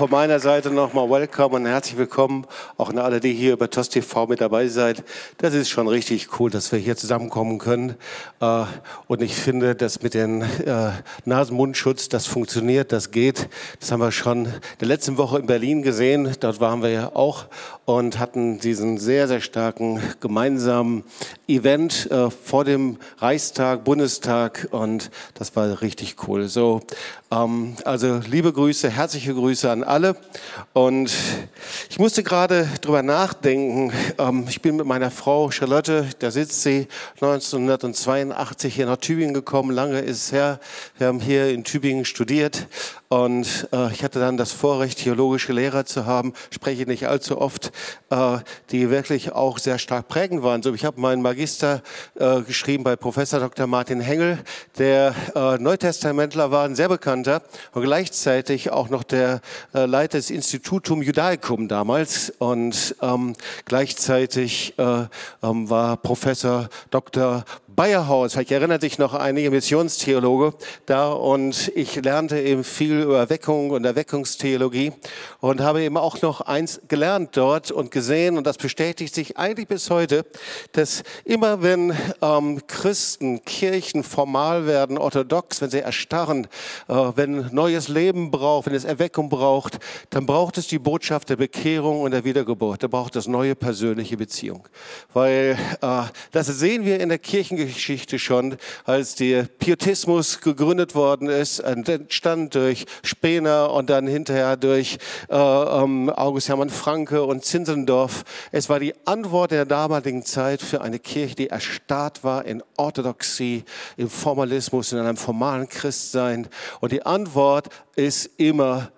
von meiner Seite nochmal welcome und herzlich willkommen auch an alle, die hier über TOS TV mit dabei seid. Das ist schon richtig cool, dass wir hier zusammenkommen können. Äh, und ich finde, dass mit dem äh, Nasenmundschutz, das funktioniert, das geht. Das haben wir schon in der letzten Woche in Berlin gesehen. Dort waren wir ja auch und hatten diesen sehr, sehr starken gemeinsamen Event äh, vor dem Reichstag, Bundestag und das war richtig cool. So, also liebe Grüße, herzliche Grüße an alle. Und ich musste gerade drüber nachdenken. Ähm, ich bin mit meiner Frau Charlotte, da sitzt sie, 1982 hier nach Tübingen gekommen. Lange ist es her. Wir haben hier in Tübingen studiert. Und äh, ich hatte dann das Vorrecht, theologische Lehrer zu haben, spreche nicht allzu oft, äh, die wirklich auch sehr stark prägend waren. So, ich habe meinen Magister äh, geschrieben bei Professor Dr. Martin Hengel, der Neutestamentler war, ein sehr bekannter und gleichzeitig auch noch der äh, Leiter des Institutum Judaicum damals und ähm, gleichzeitig äh, ähm, war Professor Dr. Bayerhaus, vielleicht erinnert sich noch einige Missionstheologe da und ich lernte eben viel über Erweckung und Erweckungstheologie und habe eben auch noch eins gelernt dort und gesehen und das bestätigt sich eigentlich bis heute, dass immer wenn ähm, Christen, Kirchen formal werden, orthodox, wenn sie erstarren, äh, wenn neues Leben braucht, wenn es Erweckung braucht, dann braucht es die Botschaft der Bekehrung und der Wiedergeburt. Da braucht es neue persönliche Beziehung, weil äh, das sehen wir in der Kirchengeschichte Geschichte schon, als der Pietismus gegründet worden ist, entstand durch Spener und dann hinterher durch äh, ähm, August Hermann Franke und Zinzendorf. Es war die Antwort der damaligen Zeit für eine Kirche, die erstarrt war in Orthodoxie, im Formalismus, in einem formalen Christsein. Und die Antwort ist immer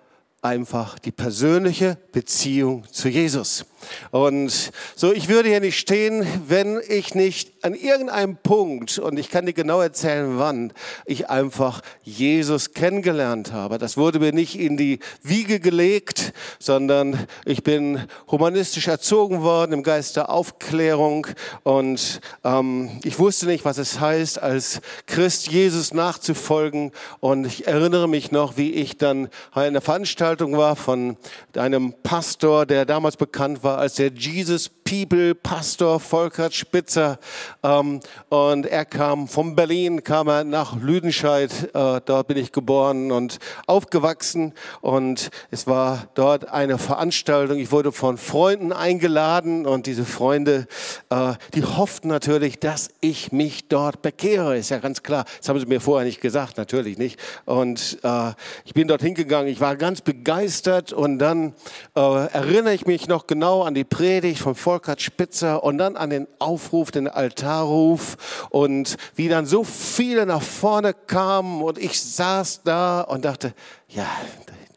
einfach die persönliche Beziehung zu Jesus. Und so, ich würde hier nicht stehen, wenn ich nicht an irgendeinem Punkt, und ich kann dir genau erzählen, wann, ich einfach Jesus kennengelernt habe. Das wurde mir nicht in die Wiege gelegt, sondern ich bin humanistisch erzogen worden im Geist der Aufklärung. Und ähm, ich wusste nicht, was es heißt, als Christ Jesus nachzufolgen. Und ich erinnere mich noch, wie ich dann in einer Veranstaltung war von einem Pastor, der damals bekannt war als der Jesus People Pastor Volker Spitzer. Ähm, und er kam von Berlin, kam er nach Lüdenscheid. Äh, dort bin ich geboren und aufgewachsen. Und es war dort eine Veranstaltung. Ich wurde von Freunden eingeladen und diese Freunde, äh, die hofften natürlich, dass ich mich dort bekehre. Ist ja ganz klar. Das haben sie mir vorher nicht gesagt, natürlich nicht. Und äh, ich bin dort hingegangen. Ich war ganz begeistert und dann erinnere ich mich noch genau an die Predigt von Volkert Spitzer und dann an den Aufruf, den Altarruf und wie dann so viele nach vorne kamen und ich saß da und dachte, ja,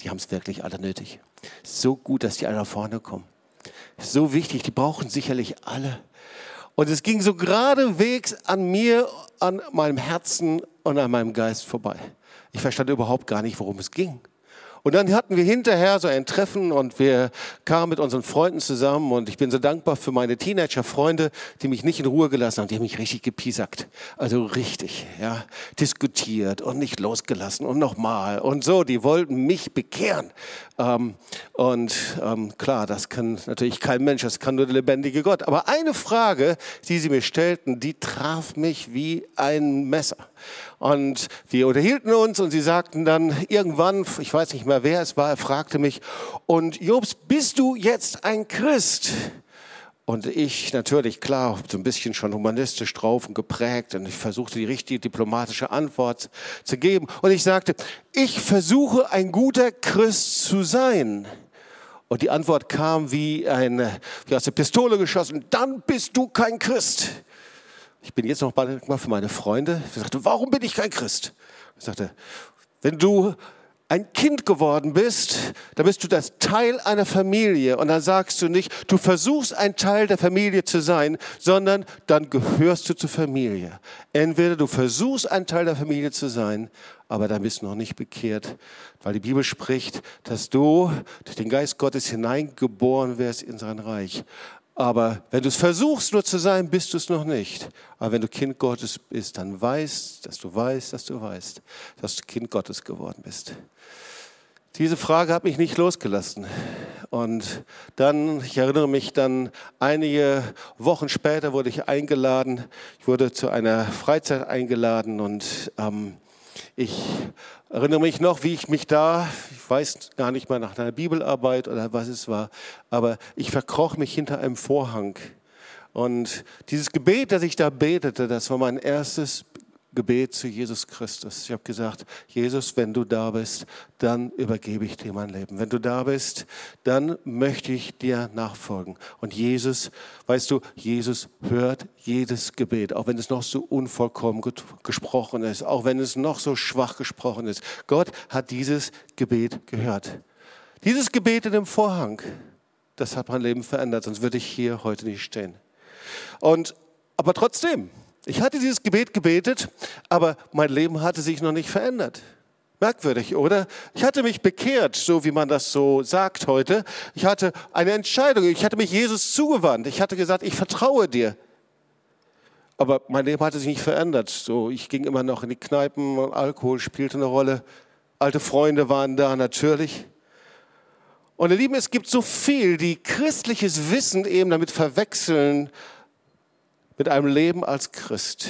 die haben es wirklich alle nötig. So gut, dass die alle nach vorne kommen. So wichtig, die brauchen sicherlich alle. Und es ging so geradewegs an mir, an meinem Herzen und an meinem Geist vorbei. Ich verstand überhaupt gar nicht, worum es ging. Und dann hatten wir hinterher so ein Treffen und wir kamen mit unseren Freunden zusammen und ich bin so dankbar für meine Teenager-Freunde, die mich nicht in Ruhe gelassen haben. Die haben mich richtig gepiesackt. Also richtig, ja, diskutiert und nicht losgelassen und nochmal und so. Die wollten mich bekehren. Ähm, und ähm, klar, das kann natürlich kein Mensch, das kann nur der lebendige Gott. Aber eine Frage, die sie mir stellten, die traf mich wie ein Messer. Und wir unterhielten uns und sie sagten dann irgendwann, ich weiß nicht mehr wer es war, er fragte mich, und Jobs, bist du jetzt ein Christ? Und ich natürlich, klar, so ein bisschen schon humanistisch drauf und geprägt und ich versuchte die richtige diplomatische Antwort zu geben. Und ich sagte, ich versuche ein guter Christ zu sein. Und die Antwort kam wie, eine, wie aus der Pistole geschossen, dann bist du kein Christ. Ich bin jetzt noch mal für meine Freunde. Ich sagte, warum bin ich kein Christ? Ich sagte, wenn du ein Kind geworden bist, dann bist du das Teil einer Familie. Und dann sagst du nicht, du versuchst ein Teil der Familie zu sein, sondern dann gehörst du zur Familie. Entweder du versuchst ein Teil der Familie zu sein, aber dann bist du noch nicht bekehrt, weil die Bibel spricht, dass du durch den Geist Gottes hineingeboren wirst in sein Reich. Aber wenn du es versuchst nur zu sein, bist du es noch nicht. Aber wenn du Kind Gottes bist, dann weißt, dass du weißt, dass du weißt, dass du Kind Gottes geworden bist. Diese Frage hat mich nicht losgelassen. Und dann, ich erinnere mich dann, einige Wochen später wurde ich eingeladen. Ich wurde zu einer Freizeit eingeladen und ähm, ich erinnere mich noch, wie ich mich da, ich weiß gar nicht mal nach einer Bibelarbeit oder was es war, aber ich verkroch mich hinter einem Vorhang. Und dieses Gebet, das ich da betete, das war mein erstes Gebet zu Jesus Christus. Ich habe gesagt, Jesus, wenn du da bist, dann übergebe ich dir mein Leben. Wenn du da bist, dann möchte ich dir nachfolgen. Und Jesus, weißt du, Jesus hört jedes Gebet, auch wenn es noch so unvollkommen gesprochen ist, auch wenn es noch so schwach gesprochen ist. Gott hat dieses Gebet gehört. Dieses Gebet in dem Vorhang, das hat mein Leben verändert, sonst würde ich hier heute nicht stehen. Und, aber trotzdem, ich hatte dieses Gebet gebetet, aber mein Leben hatte sich noch nicht verändert. Merkwürdig, oder? Ich hatte mich bekehrt, so wie man das so sagt heute. Ich hatte eine Entscheidung, ich hatte mich Jesus zugewandt. Ich hatte gesagt, ich vertraue dir. Aber mein Leben hatte sich nicht verändert. So, ich ging immer noch in die Kneipen, Alkohol spielte eine Rolle. Alte Freunde waren da natürlich. Und ihr Lieben, es gibt so viel, die christliches Wissen eben damit verwechseln, mit einem Leben als Christ.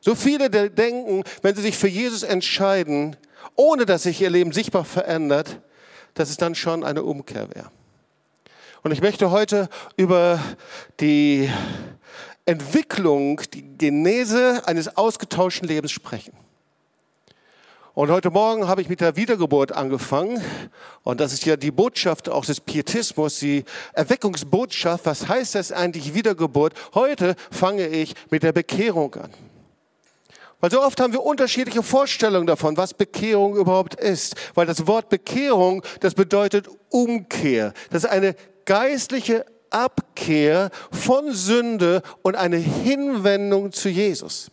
So viele denken, wenn sie sich für Jesus entscheiden, ohne dass sich ihr Leben sichtbar verändert, dass es dann schon eine Umkehr wäre. Und ich möchte heute über die Entwicklung, die Genese eines ausgetauschten Lebens sprechen. Und heute Morgen habe ich mit der Wiedergeburt angefangen. Und das ist ja die Botschaft auch des Pietismus, die Erweckungsbotschaft. Was heißt das eigentlich Wiedergeburt? Heute fange ich mit der Bekehrung an. Weil so oft haben wir unterschiedliche Vorstellungen davon, was Bekehrung überhaupt ist. Weil das Wort Bekehrung, das bedeutet Umkehr. Das ist eine geistliche Abkehr von Sünde und eine Hinwendung zu Jesus.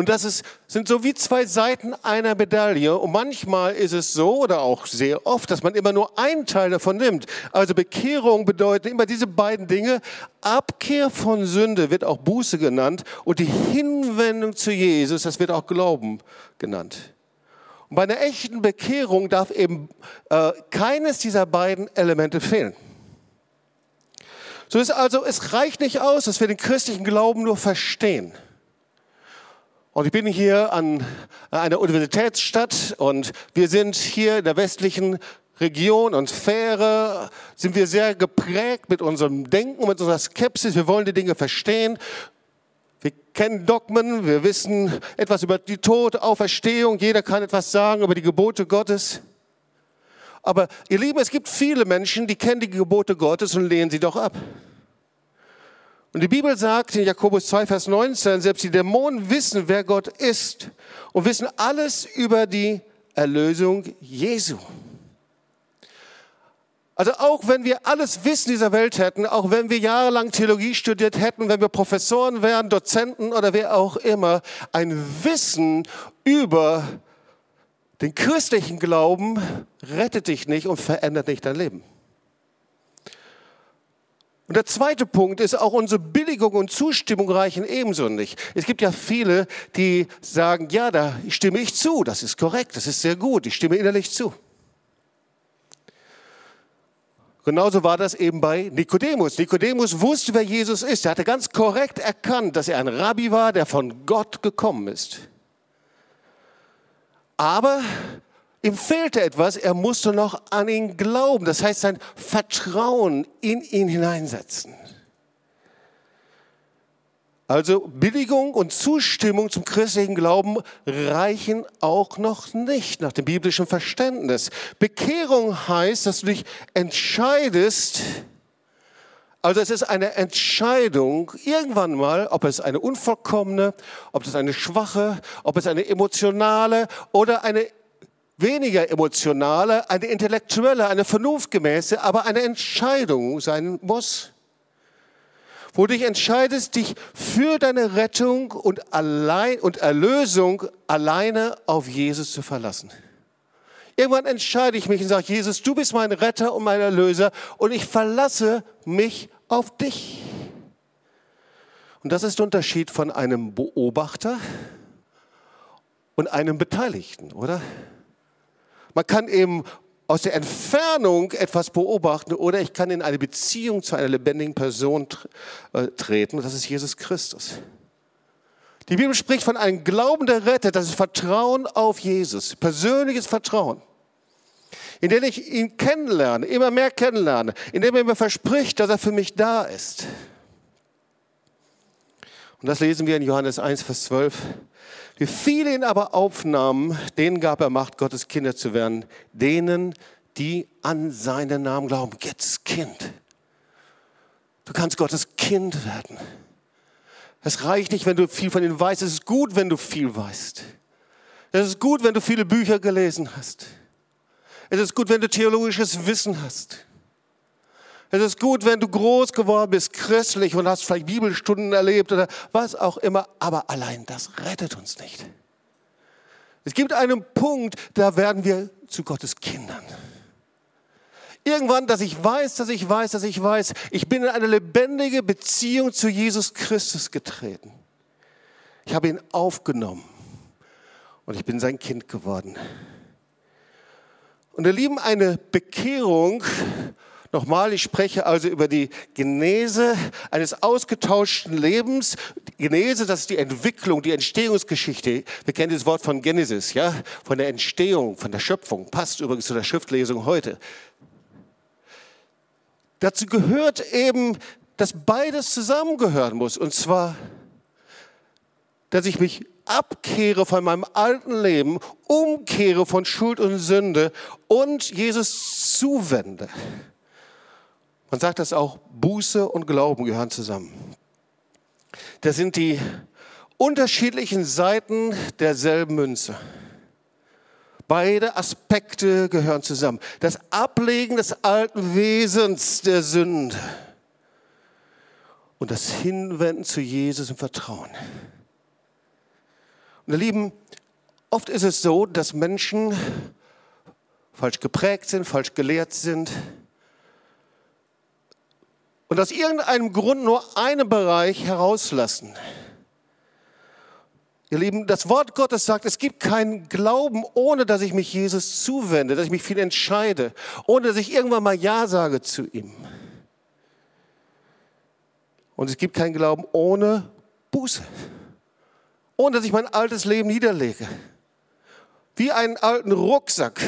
Und das ist, sind so wie zwei Seiten einer Medaille. Und manchmal ist es so, oder auch sehr oft, dass man immer nur einen Teil davon nimmt. Also Bekehrung bedeutet immer diese beiden Dinge. Abkehr von Sünde wird auch Buße genannt. Und die Hinwendung zu Jesus, das wird auch Glauben genannt. Und bei einer echten Bekehrung darf eben äh, keines dieser beiden Elemente fehlen. So ist also, es reicht nicht aus, dass wir den christlichen Glauben nur verstehen. Und ich bin hier an einer Universitätsstadt und wir sind hier in der westlichen Region und Sphäre, sind wir sehr geprägt mit unserem Denken, mit unserer Skepsis. Wir wollen die Dinge verstehen. Wir kennen Dogmen, wir wissen etwas über die Tod, Auferstehung. Jeder kann etwas sagen über die Gebote Gottes. Aber ihr Lieben, es gibt viele Menschen, die kennen die Gebote Gottes und lehnen sie doch ab. Und die Bibel sagt in Jakobus 2, Vers 19, selbst die Dämonen wissen, wer Gott ist und wissen alles über die Erlösung Jesu. Also auch wenn wir alles Wissen dieser Welt hätten, auch wenn wir jahrelang Theologie studiert hätten, wenn wir Professoren wären, Dozenten oder wer auch immer, ein Wissen über den christlichen Glauben rettet dich nicht und verändert nicht dein Leben. Und der zweite Punkt ist, auch unsere Billigung und Zustimmung reichen ebenso nicht. Es gibt ja viele, die sagen, ja, da stimme ich zu, das ist korrekt, das ist sehr gut, ich stimme innerlich zu. Genauso war das eben bei Nikodemus. Nikodemus wusste, wer Jesus ist. Er hatte ganz korrekt erkannt, dass er ein Rabbi war, der von Gott gekommen ist. Aber Ihm fehlte etwas, er musste noch an ihn glauben. Das heißt, sein Vertrauen in ihn hineinsetzen. Also Billigung und Zustimmung zum christlichen Glauben reichen auch noch nicht nach dem biblischen Verständnis. Bekehrung heißt, dass du dich entscheidest, also es ist eine Entscheidung irgendwann mal, ob es eine unvollkommene, ob es eine schwache, ob es eine emotionale oder eine weniger emotionale, eine intellektuelle, eine vernunftgemäße, aber eine Entscheidung sein muss. Wo du dich entscheidest, dich für deine Rettung und, allein, und Erlösung alleine auf Jesus zu verlassen. Irgendwann entscheide ich mich und sage, Jesus, du bist mein Retter und mein Erlöser und ich verlasse mich auf dich. Und das ist der Unterschied von einem Beobachter und einem Beteiligten, oder? Man kann eben aus der Entfernung etwas beobachten oder ich kann in eine Beziehung zu einer lebendigen Person äh, treten. Und das ist Jesus Christus. Die Bibel spricht von einem Glauben, der rettet. Das ist Vertrauen auf Jesus, persönliches Vertrauen. Indem ich ihn kennenlerne, immer mehr kennenlerne, indem er mir verspricht, dass er für mich da ist. Und das lesen wir in Johannes 1, Vers 12. Wie viele ihn aber aufnahmen, denen gab er Macht, Gottes Kinder zu werden, denen, die an seinen Namen glauben. Jetzt Kind. Du kannst Gottes Kind werden. Es reicht nicht, wenn du viel von ihm weißt. Es ist gut, wenn du viel weißt. Es ist gut, wenn du viele Bücher gelesen hast. Es ist gut, wenn du theologisches Wissen hast. Es ist gut, wenn du groß geworden bist, christlich und hast vielleicht Bibelstunden erlebt oder was auch immer, aber allein das rettet uns nicht. Es gibt einen Punkt, da werden wir zu Gottes Kindern. Irgendwann, dass ich weiß, dass ich weiß, dass ich weiß, ich bin in eine lebendige Beziehung zu Jesus Christus getreten. Ich habe ihn aufgenommen und ich bin sein Kind geworden. Und ihr Lieben, eine Bekehrung Nochmal, ich spreche also über die Genese eines ausgetauschten Lebens. Genese, das ist die Entwicklung, die Entstehungsgeschichte. Wir kennen das Wort von Genesis, ja, von der Entstehung, von der Schöpfung. Passt übrigens zu der Schriftlesung heute. Dazu gehört eben, dass beides zusammengehören muss. Und zwar, dass ich mich abkehre von meinem alten Leben, umkehre von Schuld und Sünde und Jesus zuwende. Man sagt das auch, Buße und Glauben gehören zusammen. Das sind die unterschiedlichen Seiten derselben Münze. Beide Aspekte gehören zusammen. Das Ablegen des alten Wesens der Sünde und das Hinwenden zu Jesus im Vertrauen. Und ihr Lieben, oft ist es so, dass Menschen falsch geprägt sind, falsch gelehrt sind, und aus irgendeinem Grund nur einen Bereich herauslassen. Ihr Lieben, das Wort Gottes sagt, es gibt keinen Glauben, ohne dass ich mich Jesus zuwende, dass ich mich viel entscheide, ohne dass ich irgendwann mal Ja sage zu ihm. Und es gibt keinen Glauben ohne Buße, ohne dass ich mein altes Leben niederlege. Wie einen alten Rucksack,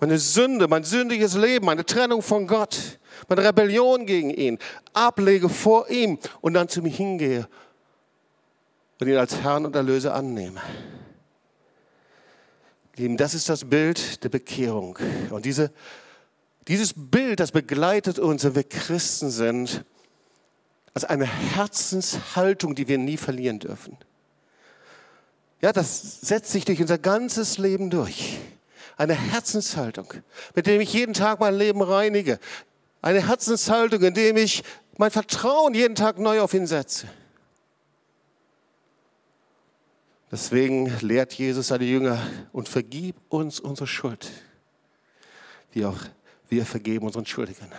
meine Sünde, mein sündiges Leben, meine Trennung von Gott meine Rebellion gegen ihn ablege vor ihm und dann zu mir hingehe und ihn als Herrn und Erlöser annehme. Lieben, das ist das Bild der Bekehrung. Und diese, dieses Bild, das begleitet uns, wenn wir Christen sind, als eine Herzenshaltung, die wir nie verlieren dürfen. Ja, das setzt sich durch unser ganzes Leben durch. Eine Herzenshaltung, mit der ich jeden Tag mein Leben reinige, eine Herzenshaltung, indem ich mein Vertrauen jeden Tag neu auf ihn setze. Deswegen lehrt Jesus seine Jünger und vergib uns unsere Schuld, wie auch wir vergeben unseren Schuldigen.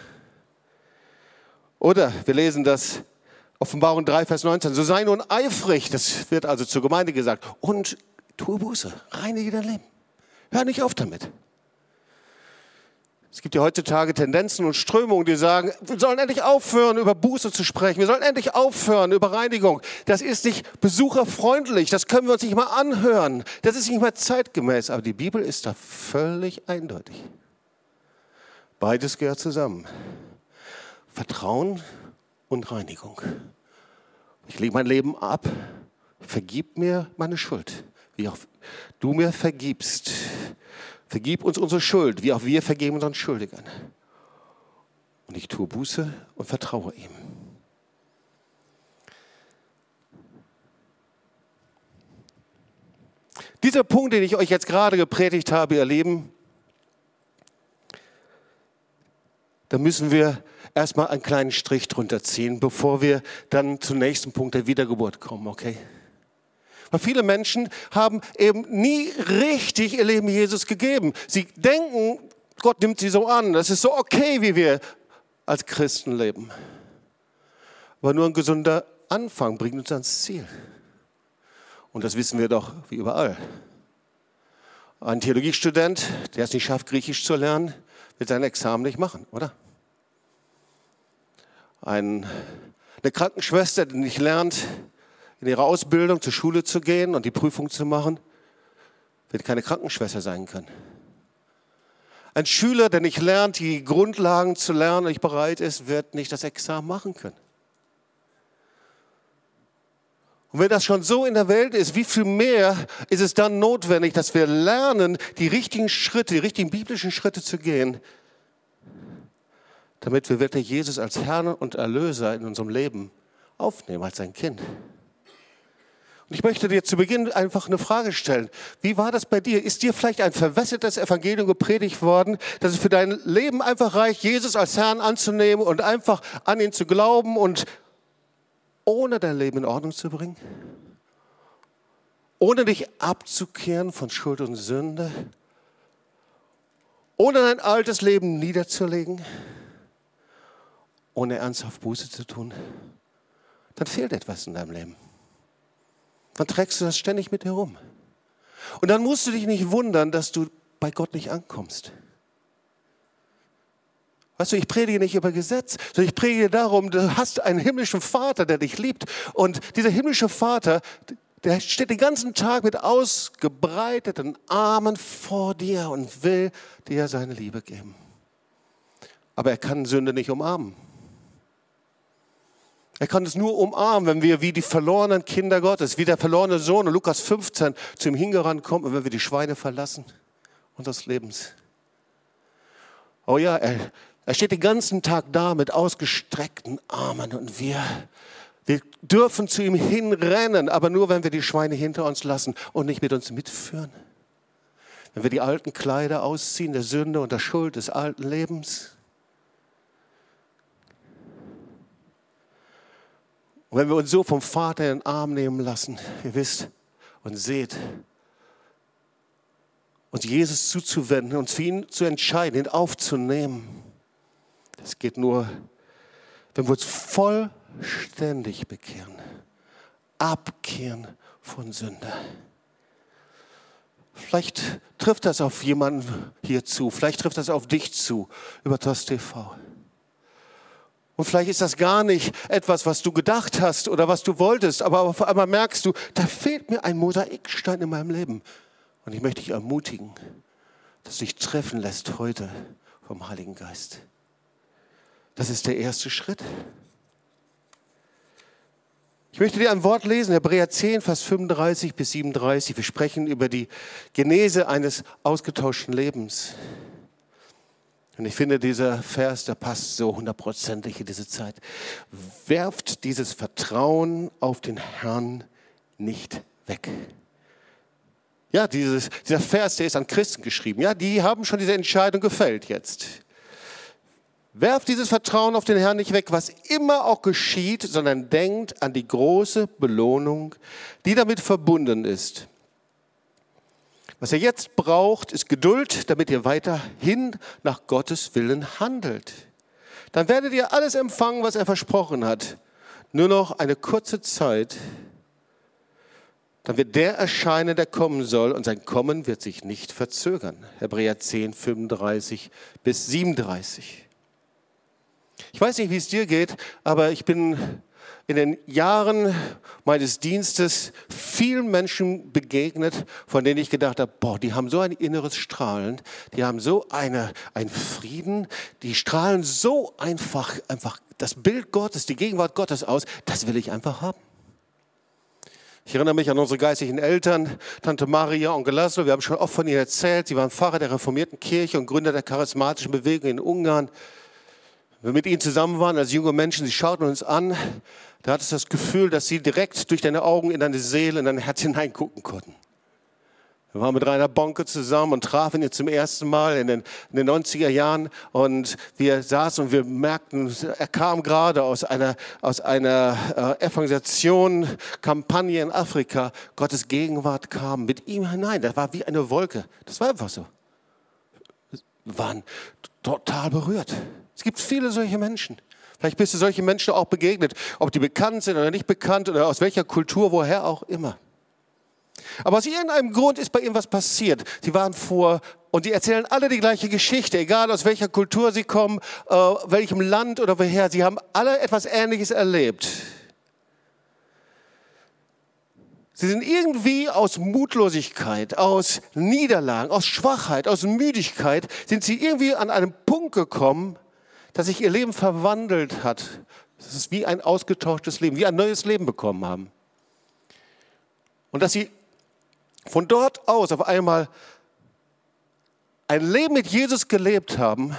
Oder wir lesen das Offenbarung 3, Vers 19. So sei nun eifrig, das wird also zur Gemeinde gesagt, und tue Buße, reinige dein Leben. Hör nicht auf damit. Es gibt ja heutzutage Tendenzen und Strömungen, die sagen, wir sollen endlich aufhören, über Buße zu sprechen. Wir sollen endlich aufhören, über Reinigung. Das ist nicht besucherfreundlich. Das können wir uns nicht mal anhören. Das ist nicht mal zeitgemäß. Aber die Bibel ist da völlig eindeutig. Beides gehört zusammen. Vertrauen und Reinigung. Ich lege mein Leben ab. Vergib mir meine Schuld, wie auch du mir vergibst Vergib uns unsere Schuld, wie auch wir vergeben unseren Schuldigern. Und ich tue Buße und vertraue ihm. Dieser Punkt, den ich euch jetzt gerade gepredigt habe, ihr Lieben, da müssen wir erstmal einen kleinen Strich drunter ziehen, bevor wir dann zum nächsten Punkt der Wiedergeburt kommen, okay? Weil viele Menschen haben eben nie richtig ihr Leben Jesus gegeben. Sie denken, Gott nimmt sie so an. Das ist so okay, wie wir als Christen leben. Aber nur ein gesunder Anfang bringt uns ans Ziel. Und das wissen wir doch wie überall. Ein Theologiestudent, der es nicht schafft, Griechisch zu lernen, wird sein Examen nicht machen, oder? Ein, eine Krankenschwester, die nicht lernt, in ihrer Ausbildung zur Schule zu gehen und die Prüfung zu machen, wird keine Krankenschwester sein können. Ein Schüler, der nicht lernt, die Grundlagen zu lernen und nicht bereit ist, wird nicht das Examen machen können. Und wenn das schon so in der Welt ist, wie viel mehr ist es dann notwendig, dass wir lernen, die richtigen Schritte, die richtigen biblischen Schritte zu gehen, damit wir wirklich Jesus als Herrn und Erlöser in unserem Leben aufnehmen, als sein Kind. Ich möchte dir zu Beginn einfach eine Frage stellen. Wie war das bei dir? Ist dir vielleicht ein verwässertes Evangelium gepredigt worden, dass es für dein Leben einfach reicht, Jesus als Herrn anzunehmen und einfach an ihn zu glauben und ohne dein Leben in Ordnung zu bringen? Ohne dich abzukehren von Schuld und Sünde? Ohne dein altes Leben niederzulegen? Ohne ernsthaft Buße zu tun? Dann fehlt etwas in deinem Leben. Dann trägst du das ständig mit herum. Und dann musst du dich nicht wundern, dass du bei Gott nicht ankommst. Weißt du, ich predige nicht über Gesetz, sondern ich predige darum, du hast einen himmlischen Vater, der dich liebt. Und dieser himmlische Vater, der steht den ganzen Tag mit ausgebreiteten Armen vor dir und will dir seine Liebe geben. Aber er kann Sünde nicht umarmen. Er kann es nur umarmen, wenn wir wie die verlorenen Kinder Gottes, wie der verlorene Sohn in Lukas 15 zu ihm hingerannt kommen und wenn wir die Schweine verlassen unseres Lebens. Oh ja, er, er steht den ganzen Tag da mit ausgestreckten Armen und wir, wir dürfen zu ihm hinrennen, aber nur, wenn wir die Schweine hinter uns lassen und nicht mit uns mitführen. Wenn wir die alten Kleider ausziehen, der Sünde und der Schuld des alten Lebens. Und wenn wir uns so vom Vater in den Arm nehmen lassen, ihr wisst und seht, uns Jesus zuzuwenden, uns für ihn zu entscheiden, ihn aufzunehmen, das geht nur, wenn wir uns vollständig bekehren, abkehren von Sünde. Vielleicht trifft das auf jemanden hier zu, vielleicht trifft das auf dich zu über TOS TV. Und vielleicht ist das gar nicht etwas, was du gedacht hast oder was du wolltest, aber auf einmal merkst du, da fehlt mir ein Mosaikstein in meinem Leben. Und ich möchte dich ermutigen, dass du dich treffen lässt heute vom Heiligen Geist. Das ist der erste Schritt. Ich möchte dir ein Wort lesen, Hebräer 10, Vers 35 bis 37. Wir sprechen über die Genese eines ausgetauschten Lebens. Und ich finde, dieser Vers, der passt so hundertprozentig in diese Zeit. Werft dieses Vertrauen auf den Herrn nicht weg. Ja, dieses, dieser Vers, der ist an Christen geschrieben. Ja, die haben schon diese Entscheidung gefällt jetzt. Werft dieses Vertrauen auf den Herrn nicht weg, was immer auch geschieht, sondern denkt an die große Belohnung, die damit verbunden ist. Was ihr jetzt braucht, ist Geduld, damit ihr weiterhin nach Gottes Willen handelt. Dann werdet ihr alles empfangen, was er versprochen hat. Nur noch eine kurze Zeit, dann wird der erscheinen, der kommen soll, und sein Kommen wird sich nicht verzögern. Hebräer 10, 35 bis 37. Ich weiß nicht, wie es dir geht, aber ich bin in den Jahren meines Dienstes vielen Menschen begegnet, von denen ich gedacht habe, boah, die haben so ein inneres Strahlen, die haben so eine, einen Frieden, die strahlen so einfach, einfach das Bild Gottes, die Gegenwart Gottes aus, das will ich einfach haben. Ich erinnere mich an unsere geistlichen Eltern, Tante Maria, Onkel Laszlo. Wir haben schon oft von ihnen erzählt. Sie waren Pfarrer der reformierten Kirche und Gründer der charismatischen Bewegung in Ungarn wir mit ihnen zusammen waren als junge Menschen, sie schauten uns an, da hattest du das Gefühl, dass sie direkt durch deine Augen in deine Seele, in dein Herz hineingucken konnten. Wir waren mit Rainer Bonke zusammen und trafen ihn zum ersten Mal in den, in den 90er Jahren und wir saßen und wir merkten, er kam gerade aus einer, aus einer äh, Evangelisation, Kampagne in Afrika. Gottes Gegenwart kam mit ihm hinein. Das war wie eine Wolke. Das war einfach so. Wir waren total berührt. Es gibt viele solche Menschen. Vielleicht bist du solche Menschen auch begegnet, ob die bekannt sind oder nicht bekannt oder aus welcher Kultur, woher auch immer. Aber aus irgendeinem Grund ist bei ihnen was passiert. Sie waren vor und die erzählen alle die gleiche Geschichte, egal aus welcher Kultur sie kommen, äh, welchem Land oder woher. Sie haben alle etwas Ähnliches erlebt. Sie sind irgendwie aus Mutlosigkeit, aus Niederlagen, aus Schwachheit, aus Müdigkeit, sind sie irgendwie an einen Punkt gekommen, dass sich ihr Leben verwandelt hat. Das ist wie ein ausgetauschtes Leben, wie ein neues Leben bekommen haben. Und dass sie von dort aus auf einmal ein Leben mit Jesus gelebt haben,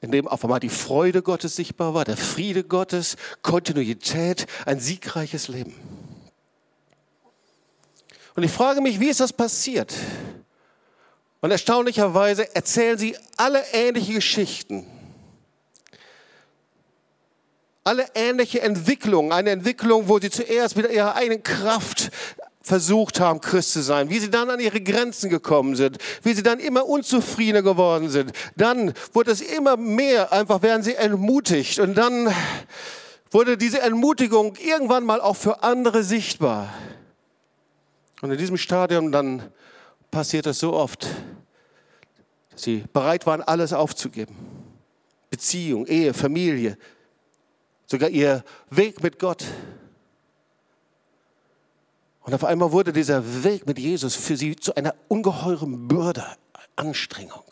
in dem auf einmal die Freude Gottes sichtbar war, der Friede Gottes, Kontinuität, ein siegreiches Leben. Und ich frage mich, wie ist das passiert? Und erstaunlicherweise erzählen sie alle ähnliche Geschichten. Alle ähnliche Entwicklungen. Eine Entwicklung, wo sie zuerst mit ihrer eigenen Kraft versucht haben, Christ zu sein, wie sie dann an ihre Grenzen gekommen sind, wie sie dann immer unzufriedener geworden sind. Dann wurde es immer mehr, einfach werden sie entmutigt und dann wurde diese Entmutigung irgendwann mal auch für andere sichtbar. Und in diesem Stadium dann passiert es so oft, dass sie bereit waren, alles aufzugeben. Beziehung, Ehe, Familie, sogar ihr Weg mit Gott. Und auf einmal wurde dieser Weg mit Jesus für sie zu einer ungeheuren Bürde, Anstrengung.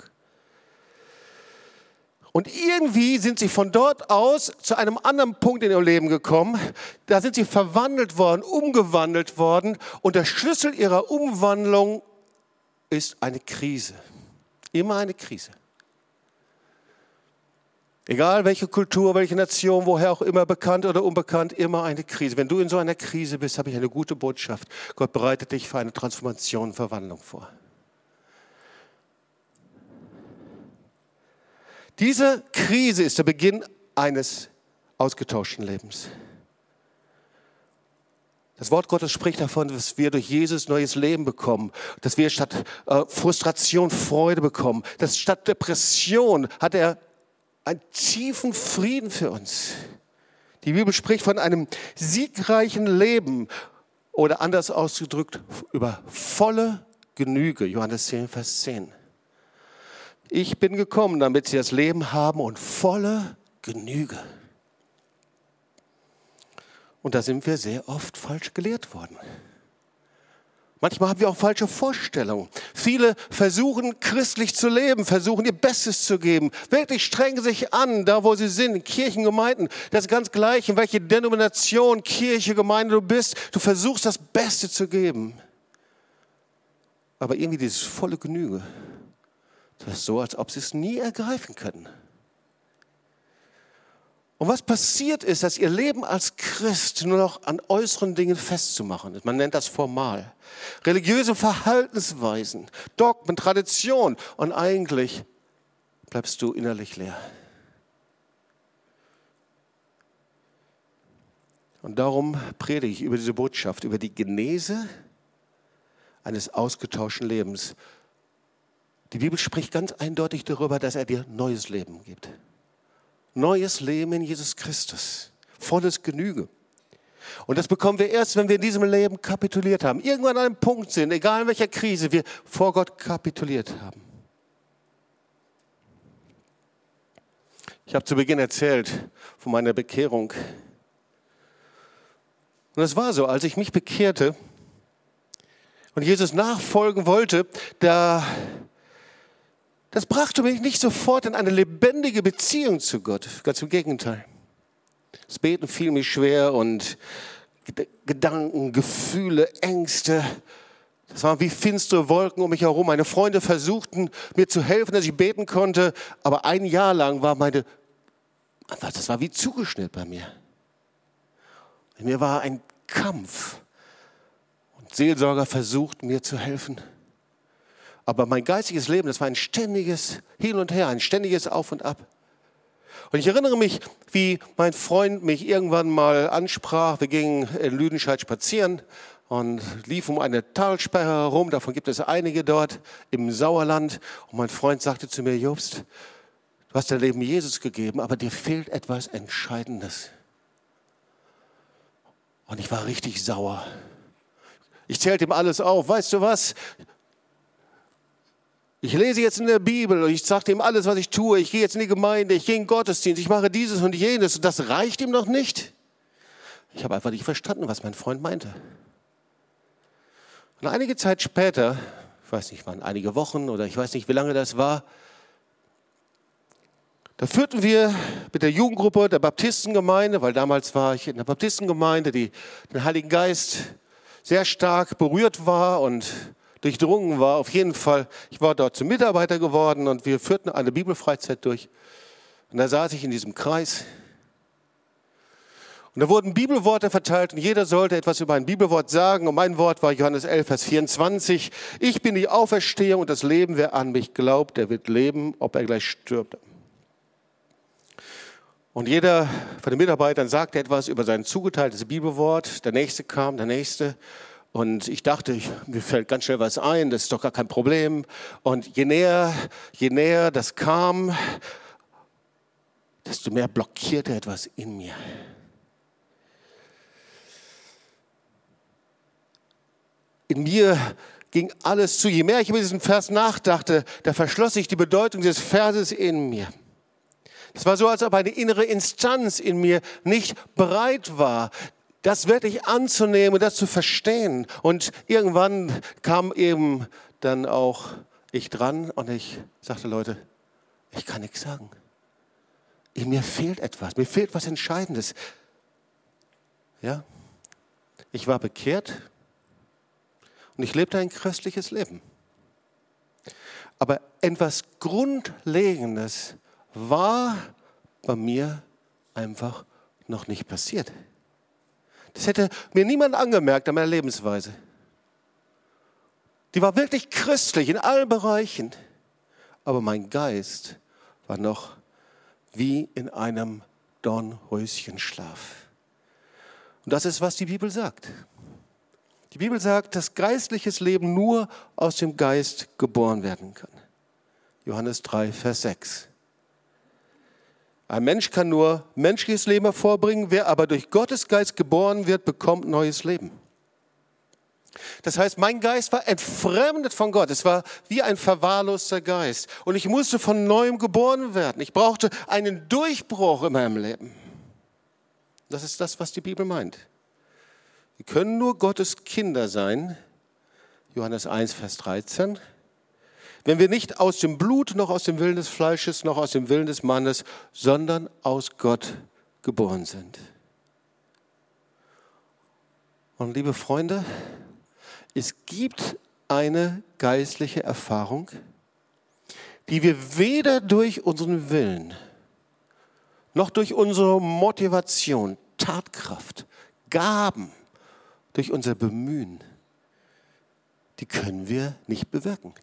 Und irgendwie sind sie von dort aus zu einem anderen Punkt in ihrem Leben gekommen. Da sind sie verwandelt worden, umgewandelt worden. Und der Schlüssel ihrer Umwandlung ist eine Krise. Immer eine Krise. Egal welche Kultur, welche Nation, woher auch immer, bekannt oder unbekannt, immer eine Krise. Wenn du in so einer Krise bist, habe ich eine gute Botschaft. Gott bereitet dich für eine Transformation, Verwandlung vor. Diese Krise ist der Beginn eines ausgetauschten Lebens. Das Wort Gottes spricht davon, dass wir durch Jesus neues Leben bekommen, dass wir statt äh, Frustration Freude bekommen, dass statt Depression hat er einen tiefen Frieden für uns. Die Bibel spricht von einem siegreichen Leben oder anders ausgedrückt über volle Genüge. Johannes 10, Vers 10. Ich bin gekommen, damit sie das Leben haben und volle Genüge. Und da sind wir sehr oft falsch gelehrt worden. Manchmal haben wir auch falsche Vorstellungen. Viele versuchen christlich zu leben, versuchen ihr Bestes zu geben. Wirklich strengen sich an, da wo sie sind, in Kirchen, Gemeinden. Das ist ganz gleich, in welche Denomination, Kirche, Gemeinde du bist. Du versuchst das Beste zu geben. Aber irgendwie dieses volle Genüge, das ist so, als ob sie es nie ergreifen können. Und was passiert ist, dass ihr Leben als Christ nur noch an äußeren Dingen festzumachen ist. Man nennt das formal. Religiöse Verhaltensweisen, Dogmen, Tradition. Und eigentlich bleibst du innerlich leer. Und darum predige ich über diese Botschaft, über die Genese eines ausgetauschten Lebens. Die Bibel spricht ganz eindeutig darüber, dass er dir neues Leben gibt neues Leben in Jesus Christus. Volles Genüge. Und das bekommen wir erst, wenn wir in diesem Leben kapituliert haben. Irgendwann an einem Punkt sind, egal in welcher Krise, wir vor Gott kapituliert haben. Ich habe zu Beginn erzählt von meiner Bekehrung. Und es war so, als ich mich bekehrte und Jesus nachfolgen wollte, da das brachte mich nicht sofort in eine lebendige Beziehung zu Gott. Ganz im Gegenteil. Das Beten fiel mir schwer und Gedanken, Gefühle, Ängste. Das waren wie finstere Wolken um mich herum. Meine Freunde versuchten mir zu helfen, dass ich beten konnte, aber ein Jahr lang war meine, das war wie zugeschnitten bei mir. In mir war ein Kampf. Und Seelsorger versuchten mir zu helfen. Aber mein geistiges Leben, das war ein ständiges Hin und Her, ein ständiges Auf und Ab. Und ich erinnere mich, wie mein Freund mich irgendwann mal ansprach. Wir gingen in Lüdenscheid spazieren und liefen um eine Talsperre herum. Davon gibt es einige dort im Sauerland. Und mein Freund sagte zu mir, Jobst, du hast dein Leben Jesus gegeben, aber dir fehlt etwas Entscheidendes. Und ich war richtig sauer Ich zählte ihm alles auf. Weißt du was? Ich lese jetzt in der Bibel und ich sage ihm alles, was ich tue. Ich gehe jetzt in die Gemeinde, ich gehe in den Gottesdienst, ich mache dieses und jenes. Und das reicht ihm noch nicht. Ich habe einfach nicht verstanden, was mein Freund meinte. Und einige Zeit später, ich weiß nicht, waren einige Wochen oder ich weiß nicht, wie lange das war, da führten wir mit der Jugendgruppe der Baptistengemeinde, weil damals war ich in der Baptistengemeinde, die den Heiligen Geist sehr stark berührt war und durchdrungen war. Auf jeden Fall, ich war dort zum Mitarbeiter geworden und wir führten eine Bibelfreizeit durch. Und da saß ich in diesem Kreis. Und da wurden Bibelworte verteilt und jeder sollte etwas über ein Bibelwort sagen. Und mein Wort war Johannes 11, Vers 24. Ich bin die Auferstehung und das Leben. Wer an mich glaubt, der wird leben, ob er gleich stirbt. Und jeder von den Mitarbeitern sagte etwas über sein zugeteiltes Bibelwort. Der nächste kam, der nächste. Und ich dachte, ich, mir fällt ganz schnell was ein, das ist doch gar kein Problem. Und je näher, je näher das kam, desto mehr blockierte etwas in mir. In mir ging alles zu. Je mehr ich über diesen Vers nachdachte, da verschloss sich die Bedeutung des Verses in mir. Es war so, als ob eine innere Instanz in mir nicht bereit war, das wirklich anzunehmen, das zu verstehen. Und irgendwann kam eben dann auch ich dran und ich sagte, Leute, ich kann nichts sagen. Mir fehlt etwas, mir fehlt was Entscheidendes. Ja, ich war bekehrt und ich lebte ein christliches Leben. Aber etwas Grundlegendes war bei mir einfach noch nicht passiert. Das hätte mir niemand angemerkt an meiner Lebensweise. Die war wirklich christlich in allen Bereichen. Aber mein Geist war noch wie in einem Dornröschenschlaf. Und das ist, was die Bibel sagt. Die Bibel sagt, dass geistliches Leben nur aus dem Geist geboren werden kann. Johannes 3, Vers 6. Ein Mensch kann nur menschliches Leben hervorbringen, wer aber durch Gottes Geist geboren wird, bekommt neues Leben. Das heißt, mein Geist war entfremdet von Gott. Es war wie ein verwahrloster Geist. Und ich musste von neuem geboren werden. Ich brauchte einen Durchbruch in meinem Leben. Das ist das, was die Bibel meint. Wir können nur Gottes Kinder sein. Johannes 1, Vers 13 wenn wir nicht aus dem Blut, noch aus dem Willen des Fleisches, noch aus dem Willen des Mannes, sondern aus Gott geboren sind. Und liebe Freunde, es gibt eine geistliche Erfahrung, die wir weder durch unseren Willen noch durch unsere Motivation, Tatkraft, Gaben, durch unser Bemühen, die können wir nicht bewirken.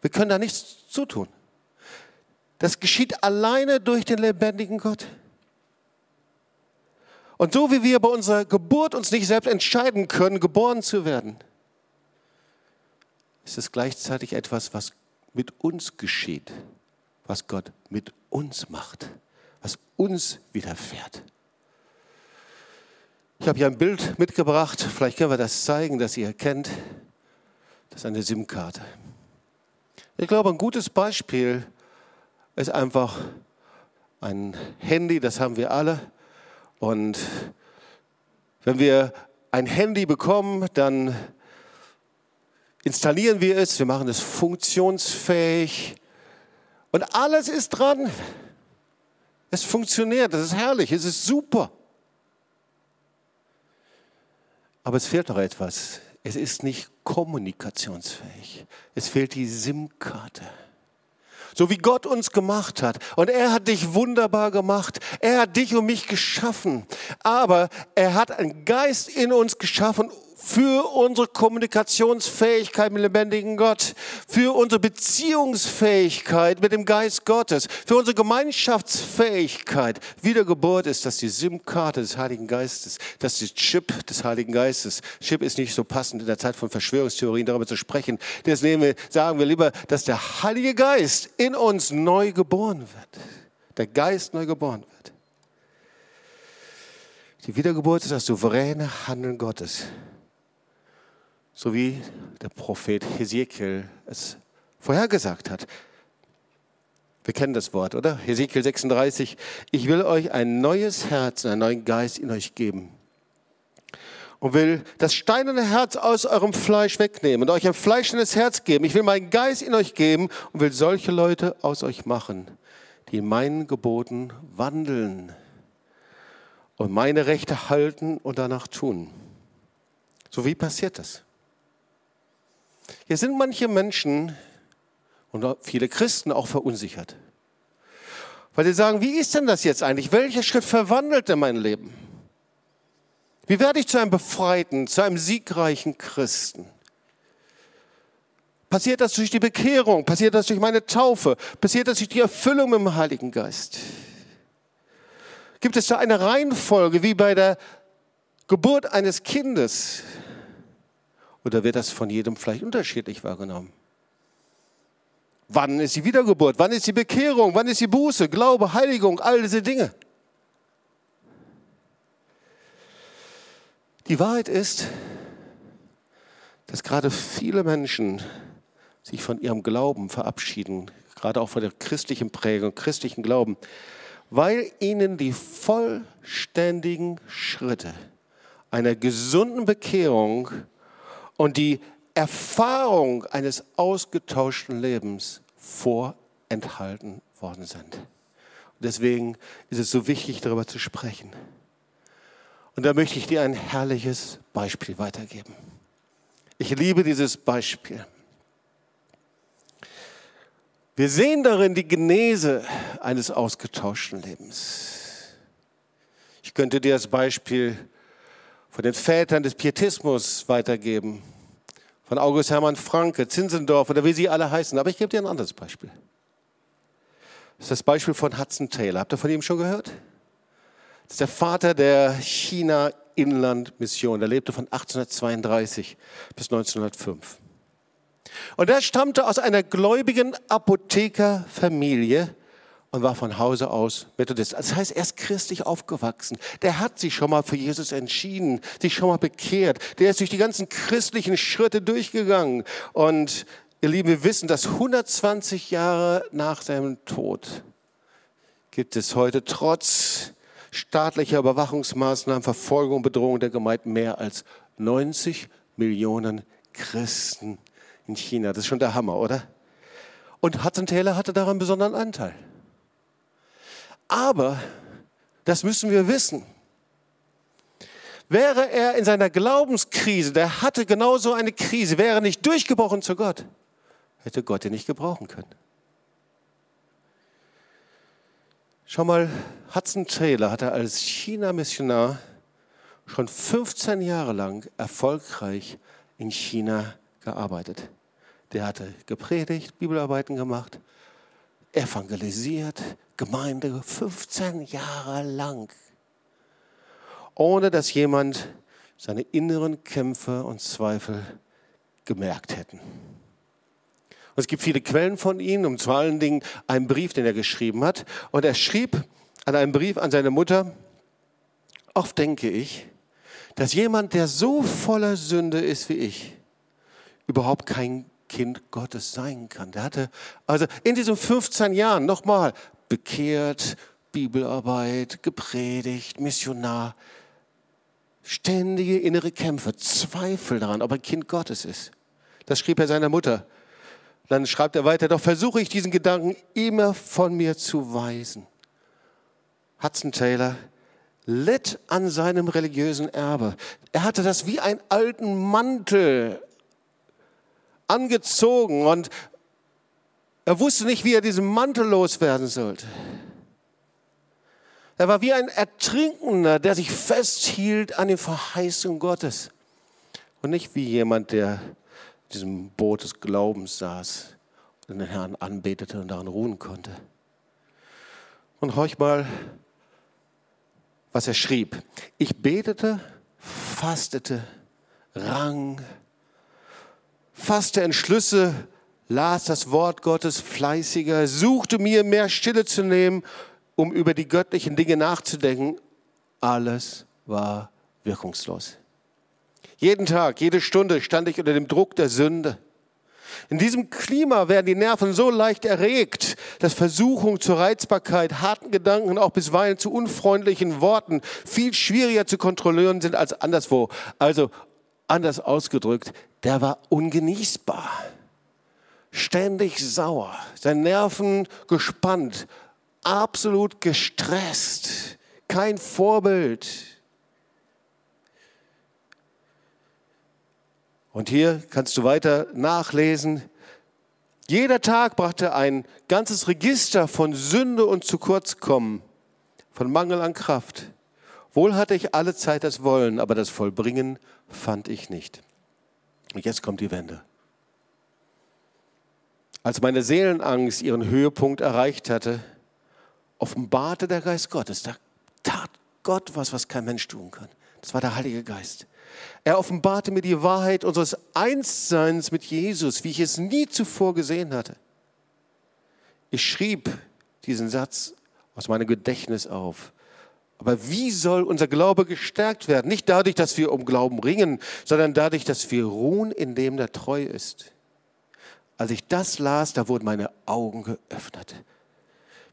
Wir können da nichts zutun. Das geschieht alleine durch den lebendigen Gott. Und so wie wir bei unserer Geburt uns nicht selbst entscheiden können, geboren zu werden, ist es gleichzeitig etwas, was mit uns geschieht, was Gott mit uns macht, was uns widerfährt. Ich habe hier ein Bild mitgebracht, vielleicht können wir das zeigen, dass ihr erkennt. Das ist eine SIM-Karte. Ich glaube, ein gutes Beispiel ist einfach ein Handy, das haben wir alle. Und wenn wir ein Handy bekommen, dann installieren wir es, wir machen es funktionsfähig und alles ist dran. Es funktioniert, das ist herrlich, es ist super. Aber es fehlt noch etwas. Es ist nicht kommunikationsfähig. Es fehlt die SIM-Karte. So wie Gott uns gemacht hat. Und er hat dich wunderbar gemacht. Er hat dich und mich geschaffen. Aber er hat einen Geist in uns geschaffen, für unsere Kommunikationsfähigkeit mit dem lebendigen Gott, für unsere Beziehungsfähigkeit mit dem Geist Gottes, für unsere Gemeinschaftsfähigkeit. Wiedergeburt ist das die SIM-Karte des Heiligen Geistes, das ist die Chip des Heiligen Geistes. Chip ist nicht so passend in der Zeit von Verschwörungstheorien darüber zu sprechen. Deswegen sagen wir lieber, dass der Heilige Geist in uns neu geboren wird. Der Geist neu geboren wird. Die Wiedergeburt ist das souveräne Handeln Gottes so wie der Prophet Hesekiel es vorhergesagt hat. Wir kennen das Wort, oder? Hesekiel 36. Ich will euch ein neues Herz, einen neuen Geist in euch geben. Und will das steinerne Herz aus eurem Fleisch wegnehmen und euch ein fleischendes Herz geben. Ich will meinen Geist in euch geben und will solche Leute aus euch machen, die in meinen Geboten wandeln und meine Rechte halten und danach tun. So wie passiert das? Hier sind manche Menschen und viele Christen auch verunsichert. Weil sie sagen, wie ist denn das jetzt eigentlich? Welcher Schritt verwandelt denn mein Leben? Wie werde ich zu einem befreiten, zu einem siegreichen Christen? Passiert das durch die Bekehrung? Passiert das durch meine Taufe? Passiert das durch die Erfüllung dem Heiligen Geist? Gibt es da eine Reihenfolge wie bei der Geburt eines Kindes? Oder wird das von jedem vielleicht unterschiedlich wahrgenommen? Wann ist die Wiedergeburt? Wann ist die Bekehrung? Wann ist die Buße, Glaube, Heiligung, all diese Dinge? Die Wahrheit ist, dass gerade viele Menschen sich von ihrem Glauben verabschieden, gerade auch von der christlichen Prägung, christlichen Glauben, weil ihnen die vollständigen Schritte einer gesunden Bekehrung und die Erfahrung eines ausgetauschten Lebens vorenthalten worden sind. Und deswegen ist es so wichtig, darüber zu sprechen. Und da möchte ich dir ein herrliches Beispiel weitergeben. Ich liebe dieses Beispiel. Wir sehen darin die Genese eines ausgetauschten Lebens. Ich könnte dir das Beispiel von den Vätern des Pietismus weitergeben, von August Hermann Franke, Zinzendorf oder wie sie alle heißen. Aber ich gebe dir ein anderes Beispiel. Das ist das Beispiel von Hudson Taylor. Habt ihr von ihm schon gehört? Das ist der Vater der China-Inland-Mission. Er lebte von 1832 bis 1905. Und er stammte aus einer gläubigen Apothekerfamilie und war von Hause aus Methodist. Das heißt, er ist christlich aufgewachsen. Der hat sich schon mal für Jesus entschieden, sich schon mal bekehrt. Der ist durch die ganzen christlichen Schritte durchgegangen. Und ihr Lieben, wir wissen, dass 120 Jahre nach seinem Tod gibt es heute trotz staatlicher Überwachungsmaßnahmen, Verfolgung Bedrohung der Gemeinden mehr als 90 Millionen Christen in China. Das ist schon der Hammer, oder? Und Hudson Taylor hatte daran besonderen Anteil. Aber, das müssen wir wissen, wäre er in seiner Glaubenskrise, der hatte genauso eine Krise, wäre nicht durchgebrochen zu Gott, hätte Gott ihn nicht gebrauchen können. Schau mal, Hudson Taylor hatte als China-Missionar schon 15 Jahre lang erfolgreich in China gearbeitet. Der hatte gepredigt, Bibelarbeiten gemacht, evangelisiert, Gemeinde 15 Jahre lang, ohne dass jemand seine inneren Kämpfe und Zweifel gemerkt hätten. Und es gibt viele Quellen von ihm, und vor allen Dingen einen Brief, den er geschrieben hat. Und er schrieb an einen Brief an seine Mutter, oft denke ich, dass jemand, der so voller Sünde ist wie ich, überhaupt kein Kind Gottes sein kann. Der hatte also in diesen 15 Jahren nochmal bekehrt, Bibelarbeit, gepredigt, Missionar. Ständige innere Kämpfe, Zweifel daran, ob er Kind Gottes ist. Das schrieb er seiner Mutter. Dann schreibt er weiter, doch versuche ich diesen Gedanken immer von mir zu weisen. Hudson Taylor litt an seinem religiösen Erbe. Er hatte das wie einen alten Mantel angezogen und er wusste nicht, wie er diesen Mantel loswerden sollte. Er war wie ein Ertrinkender, der sich festhielt an den Verheißungen Gottes. Und nicht wie jemand, der in diesem Boot des Glaubens saß und den Herrn anbetete und daran ruhen konnte. Und horch mal, was er schrieb. Ich betete, fastete, rang, fasste Entschlüsse, las das Wort Gottes fleißiger, suchte mir mehr Stille zu nehmen, um über die göttlichen Dinge nachzudenken. Alles war wirkungslos. Jeden Tag, jede Stunde stand ich unter dem Druck der Sünde. In diesem Klima werden die Nerven so leicht erregt, dass Versuchung zur Reizbarkeit, harten Gedanken, auch bisweilen zu unfreundlichen Worten viel schwieriger zu kontrollieren sind als anderswo. Also anders ausgedrückt, der war ungenießbar. Ständig sauer, seine Nerven gespannt, absolut gestresst, kein Vorbild. Und hier kannst du weiter nachlesen. Jeder Tag brachte ein ganzes Register von Sünde und zu kurz kommen, von Mangel an Kraft. Wohl hatte ich alle Zeit das Wollen, aber das Vollbringen fand ich nicht. Und jetzt kommt die Wende. Als meine Seelenangst ihren Höhepunkt erreicht hatte, offenbarte der Geist Gottes. Da tat Gott was, was kein Mensch tun kann. Das war der Heilige Geist. Er offenbarte mir die Wahrheit unseres Einsseins mit Jesus, wie ich es nie zuvor gesehen hatte. Ich schrieb diesen Satz aus meinem Gedächtnis auf. Aber wie soll unser Glaube gestärkt werden? Nicht dadurch, dass wir um Glauben ringen, sondern dadurch, dass wir ruhen in dem, der treu ist. Als ich das las, da wurden meine Augen geöffnet.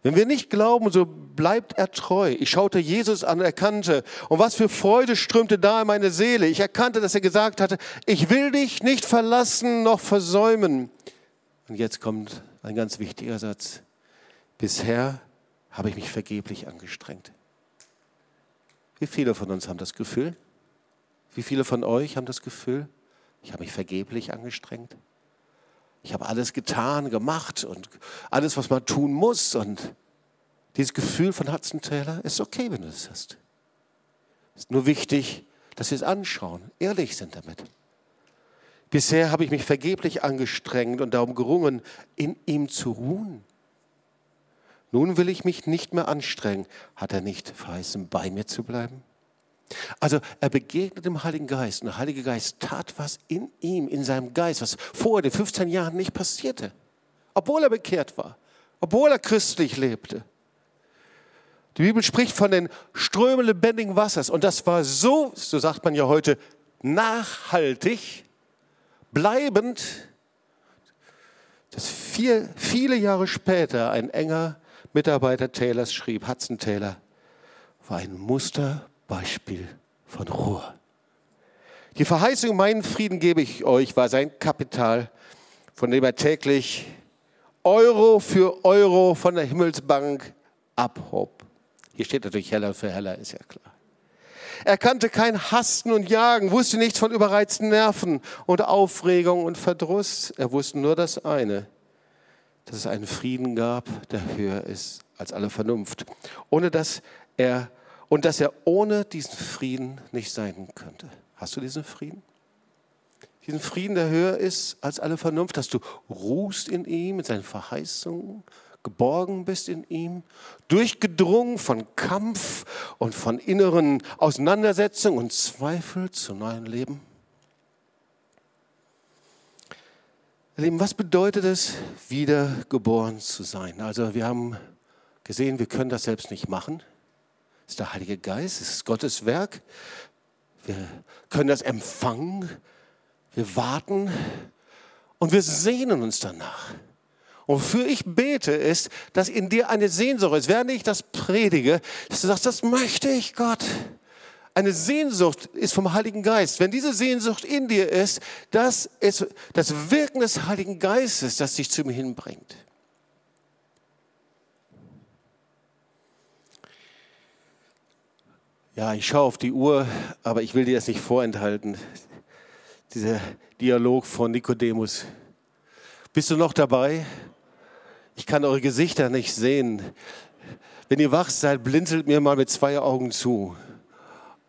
Wenn wir nicht glauben, so bleibt er treu. Ich schaute Jesus an, erkannte, und was für Freude strömte da in meine Seele. Ich erkannte, dass er gesagt hatte, ich will dich nicht verlassen noch versäumen. Und jetzt kommt ein ganz wichtiger Satz. Bisher habe ich mich vergeblich angestrengt. Wie viele von uns haben das Gefühl? Wie viele von euch haben das Gefühl, ich habe mich vergeblich angestrengt? Ich habe alles getan, gemacht und alles, was man tun muss. Und dieses Gefühl von Hudson Taylor ist okay, wenn du es hast. Es ist nur wichtig, dass wir es anschauen, ehrlich sind damit. Bisher habe ich mich vergeblich angestrengt und darum gerungen, in ihm zu ruhen. Nun will ich mich nicht mehr anstrengen. Hat er nicht verheißen, bei mir zu bleiben? Also er begegnet dem Heiligen Geist und der Heilige Geist tat was in ihm, in seinem Geist, was vor den 15 Jahren nicht passierte. Obwohl er bekehrt war, obwohl er christlich lebte. Die Bibel spricht von den Strömen lebendigen Wassers und das war so, so sagt man ja heute, nachhaltig, bleibend, dass vier, viele Jahre später ein enger Mitarbeiter Taylors schrieb, Hudson Taylor, war ein Muster Beispiel von Ruhe. Die Verheißung, meinen Frieden gebe ich euch, war sein Kapital, von dem er täglich Euro für Euro von der Himmelsbank abhob. Hier steht natürlich heller für heller, ist ja klar. Er kannte kein Hasten und Jagen, wusste nichts von überreizten Nerven und Aufregung und Verdruss. Er wusste nur das eine, dass es einen Frieden gab, der höher ist als alle Vernunft, ohne dass er und dass er ohne diesen Frieden nicht sein könnte. Hast du diesen Frieden? Diesen Frieden, der höher ist als alle Vernunft, dass du ruhst in ihm, in seinen Verheißungen, geborgen bist in ihm, durchgedrungen von Kampf und von inneren Auseinandersetzungen und Zweifel zu neuen Leben. Ihr Lieben, was bedeutet es, wiedergeboren zu sein? Also wir haben gesehen, wir können das selbst nicht machen. Es ist der Heilige Geist, es ist Gottes Werk. Wir können das empfangen, wir warten und wir sehnen uns danach. Und wofür ich bete, ist, dass in dir eine Sehnsucht ist, während ich das predige, dass du sagst, das möchte ich, Gott. Eine Sehnsucht ist vom Heiligen Geist. Wenn diese Sehnsucht in dir ist, das ist das Wirken des Heiligen Geistes, das dich zu mir hinbringt. Ja, ich schaue auf die Uhr, aber ich will dir das nicht vorenthalten. Dieser Dialog von Nikodemus. Bist du noch dabei? Ich kann eure Gesichter nicht sehen. Wenn ihr wach seid, blinzelt mir mal mit zwei Augen zu.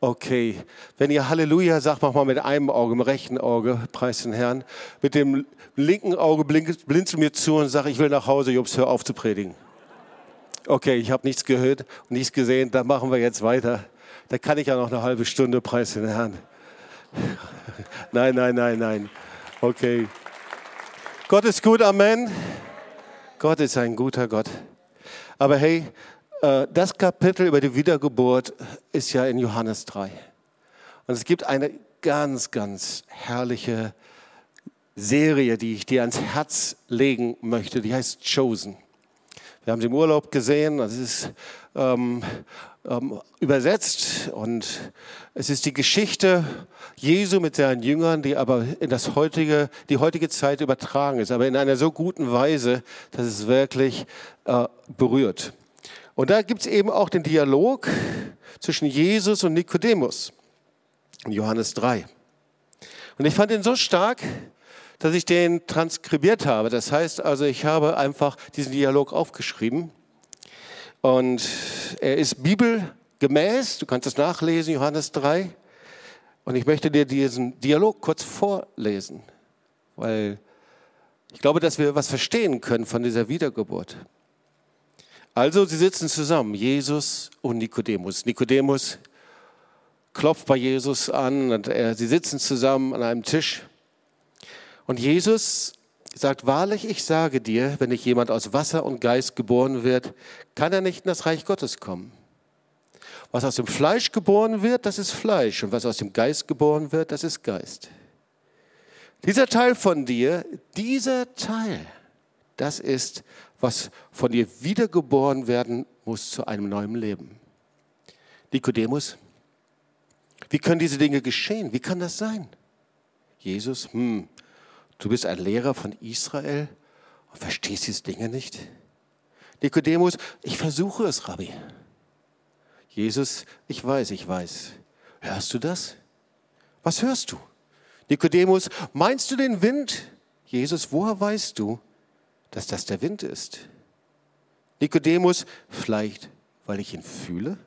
Okay. Wenn ihr Halleluja sagt, mach mal mit einem Auge, im rechten Auge, preis den Herrn. Mit dem linken Auge blinzelt mir zu und sag, ich will nach Hause, Jobs, hör auf zu predigen. Okay, ich habe nichts gehört und nichts gesehen, dann machen wir jetzt weiter. Da kann ich ja noch eine halbe Stunde preis den Herrn. Nein, nein, nein, nein. Okay. Gott ist gut, Amen. Gott ist ein guter Gott. Aber hey, das Kapitel über die Wiedergeburt ist ja in Johannes 3. Und es gibt eine ganz, ganz herrliche Serie, die ich dir ans Herz legen möchte. Die heißt Chosen. Wir haben sie im Urlaub gesehen. Das ist ähm, ähm, übersetzt und es ist die Geschichte Jesu mit seinen Jüngern, die aber in das heutige, die heutige Zeit übertragen ist, aber in einer so guten Weise, dass es wirklich äh, berührt. Und da gibt es eben auch den Dialog zwischen Jesus und Nikodemus in Johannes 3. Und ich fand ihn so stark, dass ich den transkribiert habe. Das heißt also, ich habe einfach diesen Dialog aufgeschrieben. Und er ist bibelgemäß, du kannst es nachlesen, Johannes 3. Und ich möchte dir diesen Dialog kurz vorlesen, weil ich glaube, dass wir was verstehen können von dieser Wiedergeburt. Also, sie sitzen zusammen, Jesus und Nikodemus. Nikodemus klopft bei Jesus an und er, sie sitzen zusammen an einem Tisch. Und Jesus sagt, wahrlich, ich sage dir, wenn nicht jemand aus Wasser und Geist geboren wird, kann er nicht in das Reich Gottes kommen. Was aus dem Fleisch geboren wird, das ist Fleisch. Und was aus dem Geist geboren wird, das ist Geist. Dieser Teil von dir, dieser Teil, das ist, was von dir wiedergeboren werden muss zu einem neuen Leben. Nikodemus, wie können diese Dinge geschehen? Wie kann das sein? Jesus, hm, du bist ein Lehrer von Israel und verstehst diese Dinge nicht? Nikodemus, ich versuche es, Rabbi. Jesus, ich weiß, ich weiß. Hörst du das? Was hörst du? Nikodemus, meinst du den Wind? Jesus, woher weißt du, dass das der Wind ist? Nikodemus, vielleicht, weil ich ihn fühle?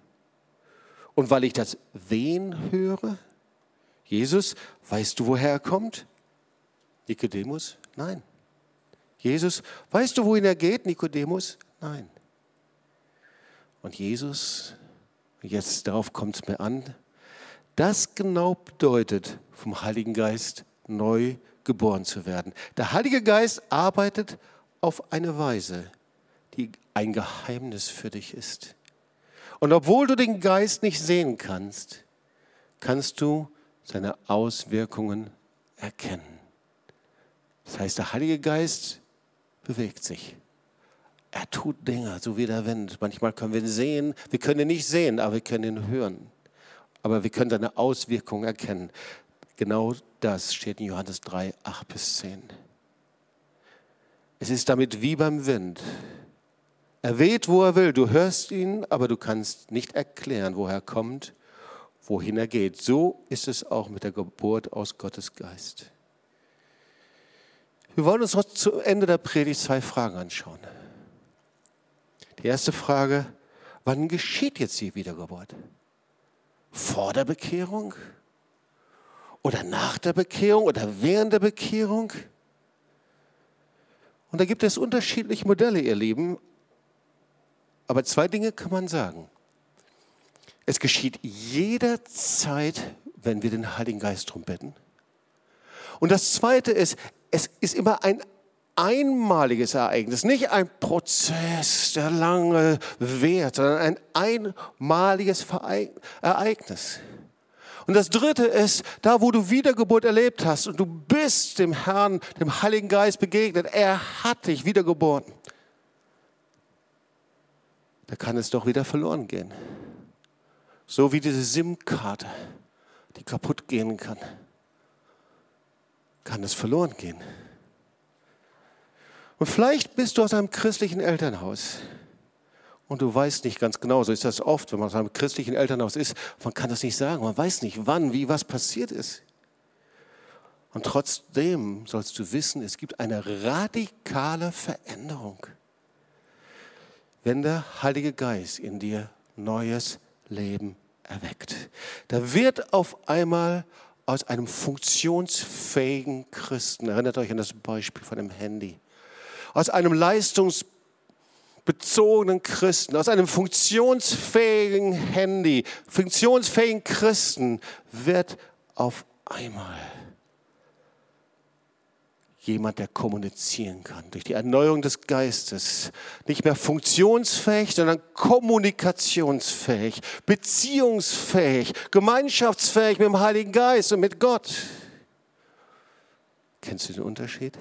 Und weil ich das Wehen höre? Jesus, weißt du, woher er kommt? Nikodemus, nein. Jesus, weißt du, wohin er geht? Nikodemus, nein. Und Jesus, jetzt darauf kommt es mir an, das genau bedeutet, vom Heiligen Geist neu geboren zu werden. Der Heilige Geist arbeitet auf eine Weise, die ein Geheimnis für dich ist. Und obwohl du den Geist nicht sehen kannst, kannst du seine Auswirkungen erkennen. Das heißt, der Heilige Geist bewegt sich. Er tut Dinge, so wie der Wind. Manchmal können wir ihn sehen, wir können ihn nicht sehen, aber wir können ihn hören. Aber wir können seine Auswirkungen erkennen. Genau das steht in Johannes 3, 8 bis 10. Es ist damit wie beim Wind. Er weht, wo er will. Du hörst ihn, aber du kannst nicht erklären, woher er kommt, wohin er geht. So ist es auch mit der Geburt aus Gottes Geist. Wir wollen uns zu Ende der Predigt zwei Fragen anschauen. Die erste Frage, wann geschieht jetzt die Wiedergeburt? Vor der Bekehrung? Oder nach der Bekehrung? Oder während der Bekehrung? Und da gibt es unterschiedliche Modelle, ihr Lieben. Aber zwei Dinge kann man sagen. Es geschieht jederzeit, wenn wir den Heiligen Geist darum bitten. Und das Zweite ist, es ist immer ein einmaliges Ereignis, nicht ein Prozess, der lange währt, sondern ein einmaliges Ereignis. Und das Dritte ist, da wo du Wiedergeburt erlebt hast und du bist dem Herrn, dem Heiligen Geist begegnet, er hat dich wiedergeboren da kann es doch wieder verloren gehen. So wie diese SIM-Karte, die kaputt gehen kann, kann es verloren gehen. Und vielleicht bist du aus einem christlichen Elternhaus und du weißt nicht ganz genau, so ist das oft, wenn man aus einem christlichen Elternhaus ist, man kann das nicht sagen, man weiß nicht, wann, wie was passiert ist. Und trotzdem sollst du wissen, es gibt eine radikale Veränderung wenn der Heilige Geist in dir neues Leben erweckt. Da wird auf einmal aus einem funktionsfähigen Christen, erinnert euch an das Beispiel von dem Handy, aus einem leistungsbezogenen Christen, aus einem funktionsfähigen Handy, funktionsfähigen Christen wird auf einmal jemand, der kommunizieren kann. Durch die Erneuerung des Geistes. Nicht mehr funktionsfähig, sondern kommunikationsfähig, beziehungsfähig, gemeinschaftsfähig mit dem Heiligen Geist und mit Gott. Kennst du den Unterschied?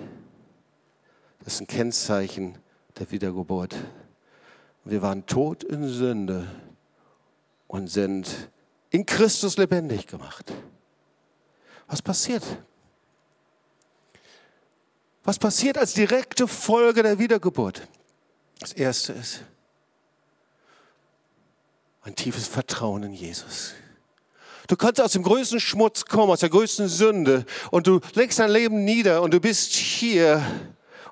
Das ist ein Kennzeichen der Wiedergeburt. Wir waren tot in Sünde und sind in Christus lebendig gemacht. Was passiert? Was passiert als direkte Folge der Wiedergeburt? Das erste ist ein tiefes Vertrauen in Jesus. Du kannst aus dem größten Schmutz kommen, aus der größten Sünde und du legst dein Leben nieder und du bist hier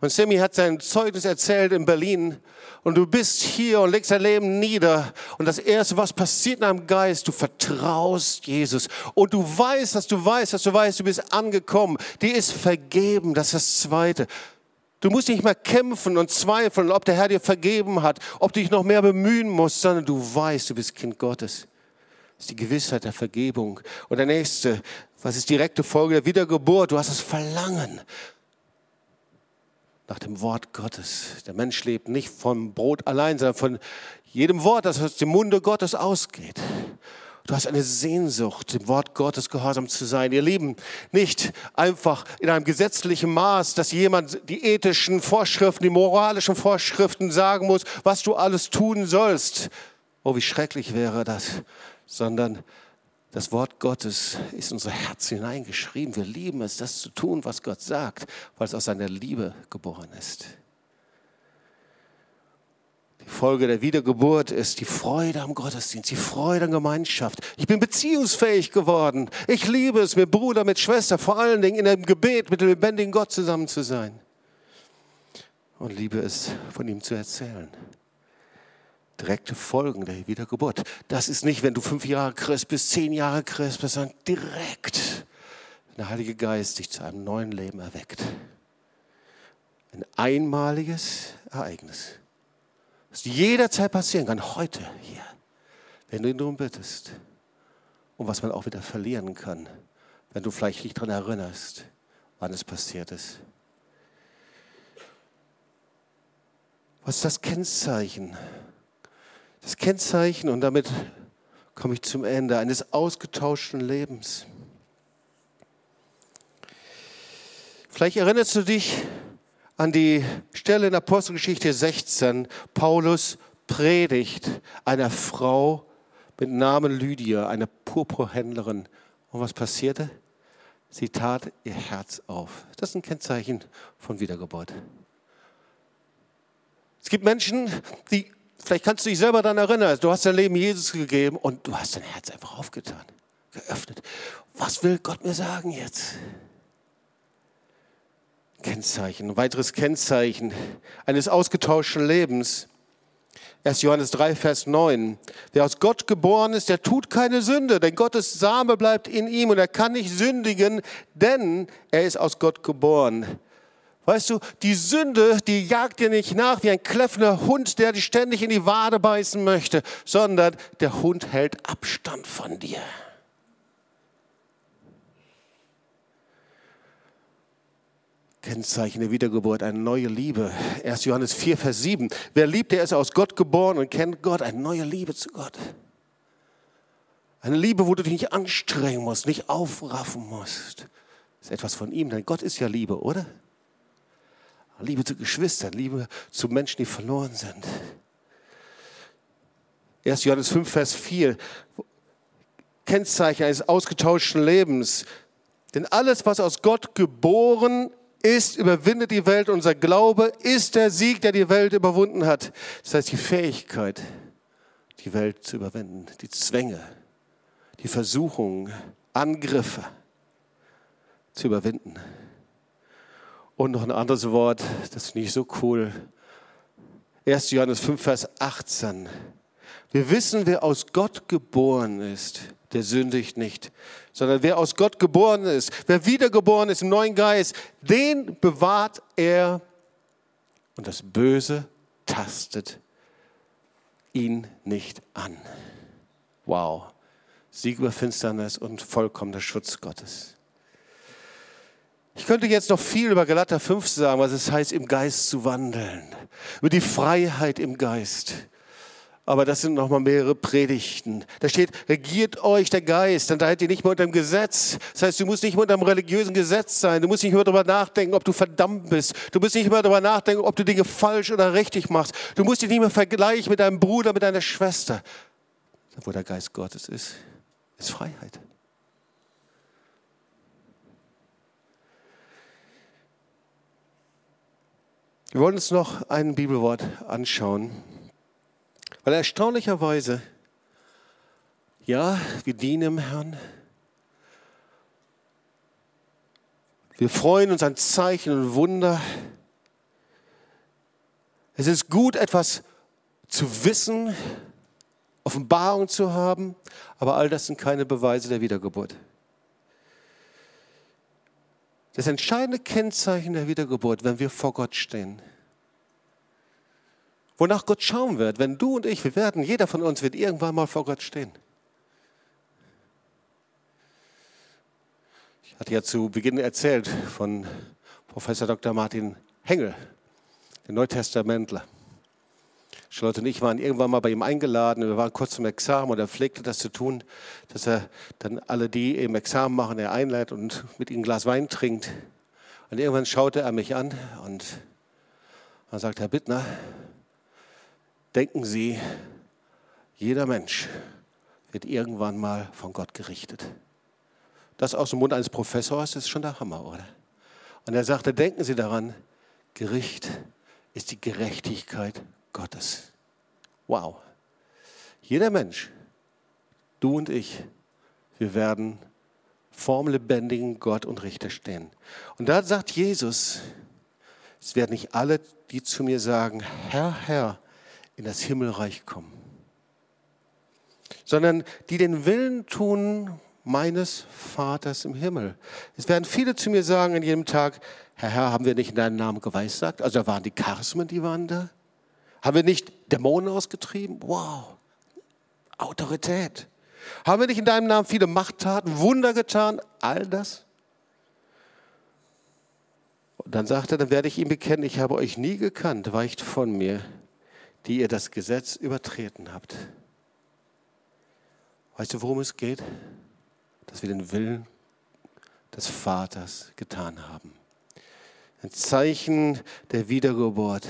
und Sammy hat sein Zeugnis erzählt in Berlin. Und du bist hier und legst dein Leben nieder. Und das Erste, was passiert in deinem Geist, du vertraust Jesus. Und du weißt, dass du weißt, dass du weißt, du bist angekommen. Die ist vergeben. Das ist das Zweite. Du musst nicht mehr kämpfen und zweifeln, ob der Herr dir vergeben hat, ob du dich noch mehr bemühen musst, sondern du weißt, du bist Kind Gottes. Das ist die Gewissheit der Vergebung. Und der nächste, was ist direkte Folge der Wiedergeburt? Du hast das Verlangen nach dem Wort Gottes. Der Mensch lebt nicht vom Brot allein, sondern von jedem Wort, das aus dem Munde Gottes ausgeht. Du hast eine Sehnsucht, dem Wort Gottes gehorsam zu sein. Ihr Lieben, nicht einfach in einem gesetzlichen Maß, dass jemand die ethischen Vorschriften, die moralischen Vorschriften sagen muss, was du alles tun sollst. Oh, wie schrecklich wäre das, sondern das Wort Gottes ist in unser Herz hineingeschrieben. Wir lieben es, das zu tun, was Gott sagt, weil es aus seiner Liebe geboren ist. Die Folge der Wiedergeburt ist die Freude am Gottesdienst, die Freude an Gemeinschaft. Ich bin beziehungsfähig geworden. Ich liebe es, mit Bruder, mit Schwester, vor allen Dingen in einem Gebet mit dem lebendigen Gott zusammen zu sein. Und liebe es, von ihm zu erzählen direkte Folgen der Wiedergeburt. Das ist nicht, wenn du fünf Jahre Christ bist, zehn Jahre Christ bist, sondern direkt der Heilige Geist dich zu einem neuen Leben erweckt. Ein einmaliges Ereignis, das jederzeit passieren kann, heute hier, wenn du ihn darum bittest. Und was man auch wieder verlieren kann, wenn du vielleicht nicht daran erinnerst, wann es passiert ist. Was ist das Kennzeichen das Kennzeichen, und damit komme ich zum Ende, eines ausgetauschten Lebens. Vielleicht erinnerst du dich an die Stelle in Apostelgeschichte 16, Paulus predigt einer Frau mit Namen Lydia, einer Purpurhändlerin. Und was passierte? Sie tat ihr Herz auf. Das ist ein Kennzeichen von Wiedergeburt. Es gibt Menschen, die Vielleicht kannst du dich selber daran erinnern, du hast dein Leben Jesus gegeben und du hast dein Herz einfach aufgetan, geöffnet. Was will Gott mir sagen jetzt? Kennzeichen, ein weiteres Kennzeichen eines ausgetauschten Lebens. 1. Johannes 3, Vers 9. Wer aus Gott geboren ist, der tut keine Sünde, denn Gottes Same bleibt in ihm und er kann nicht sündigen, denn er ist aus Gott geboren. Weißt du, die Sünde, die jagt dir nicht nach wie ein kläffender Hund, der dich ständig in die Wade beißen möchte, sondern der Hund hält Abstand von dir. Kennzeichen der Wiedergeburt, eine neue Liebe. 1. Johannes 4, Vers 7. Wer liebt, der ist aus Gott geboren und kennt Gott, eine neue Liebe zu Gott. Eine Liebe, wo du dich nicht anstrengen musst, nicht aufraffen musst. Das ist etwas von ihm, denn Gott ist ja Liebe, oder? Liebe zu Geschwistern, Liebe zu Menschen, die verloren sind. 1. Johannes 5, Vers 4. Kennzeichen eines ausgetauschten Lebens. Denn alles, was aus Gott geboren ist, überwindet die Welt. Unser Glaube ist der Sieg, der die Welt überwunden hat. Das heißt, die Fähigkeit, die Welt zu überwinden, die Zwänge, die Versuchungen, Angriffe zu überwinden. Und noch ein anderes Wort, das finde ich so cool. 1. Johannes 5, Vers 18. Wir wissen, wer aus Gott geboren ist, der sündigt nicht, sondern wer aus Gott geboren ist, wer wiedergeboren ist im neuen Geist, den bewahrt er und das Böse tastet ihn nicht an. Wow. Sieg über Finsternis und vollkommener Schutz Gottes. Ich könnte jetzt noch viel über Galater 5 sagen, was es heißt, im Geist zu wandeln, über die Freiheit im Geist. Aber das sind noch mal mehrere Predigten. Da steht, regiert euch der Geist, dann seid ihr nicht mehr unter dem Gesetz. Das heißt, du musst nicht mehr unter dem religiösen Gesetz sein. Du musst nicht mehr darüber nachdenken, ob du verdammt bist. Du musst nicht mehr darüber nachdenken, ob du Dinge falsch oder richtig machst. Du musst dich nicht mehr vergleichen mit deinem Bruder, mit deiner Schwester. Wo der Geist Gottes ist, ist Freiheit. Wir wollen uns noch ein Bibelwort anschauen, weil erstaunlicherweise, ja, wir dienen dem Herrn. Wir freuen uns an Zeichen und Wunder. Es ist gut, etwas zu wissen, Offenbarung zu haben, aber all das sind keine Beweise der Wiedergeburt. Das entscheidende Kennzeichen der Wiedergeburt, wenn wir vor Gott stehen, wonach Gott schauen wird, wenn du und ich, wir werden, jeder von uns wird irgendwann mal vor Gott stehen. Ich hatte ja zu Beginn erzählt von Professor Dr. Martin Hengel, der Neutestamentler. Charlotte und ich waren irgendwann mal bei ihm eingeladen. Wir waren kurz zum Examen und er pflegte das zu tun, dass er dann alle, die im Examen machen, er einlädt und mit ihnen ein Glas Wein trinkt. Und irgendwann schaute er mich an und er sagt, Herr Bittner, denken Sie, jeder Mensch wird irgendwann mal von Gott gerichtet. Das aus dem Mund eines Professors ist schon der Hammer, oder? Und er sagte, denken Sie daran, Gericht ist die Gerechtigkeit Gottes. Wow. Jeder Mensch, du und ich, wir werden vorm lebendigen Gott und Richter stehen. Und da sagt Jesus, es werden nicht alle, die zu mir sagen, Herr, Herr, in das Himmelreich kommen, sondern die den Willen tun meines Vaters im Himmel. Es werden viele zu mir sagen an jedem Tag, Herr, Herr, haben wir nicht in deinem Namen geweissagt? Also da waren die Charismen, die waren da. Haben wir nicht Dämonen ausgetrieben? Wow, Autorität. Haben wir nicht in deinem Namen viele Machttaten, Wunder getan? All das? Und dann sagt er, dann werde ich ihm bekennen, ich habe euch nie gekannt, weicht von mir, die ihr das Gesetz übertreten habt. Weißt du, worum es geht? Dass wir den Willen des Vaters getan haben. Ein Zeichen der Wiedergeburt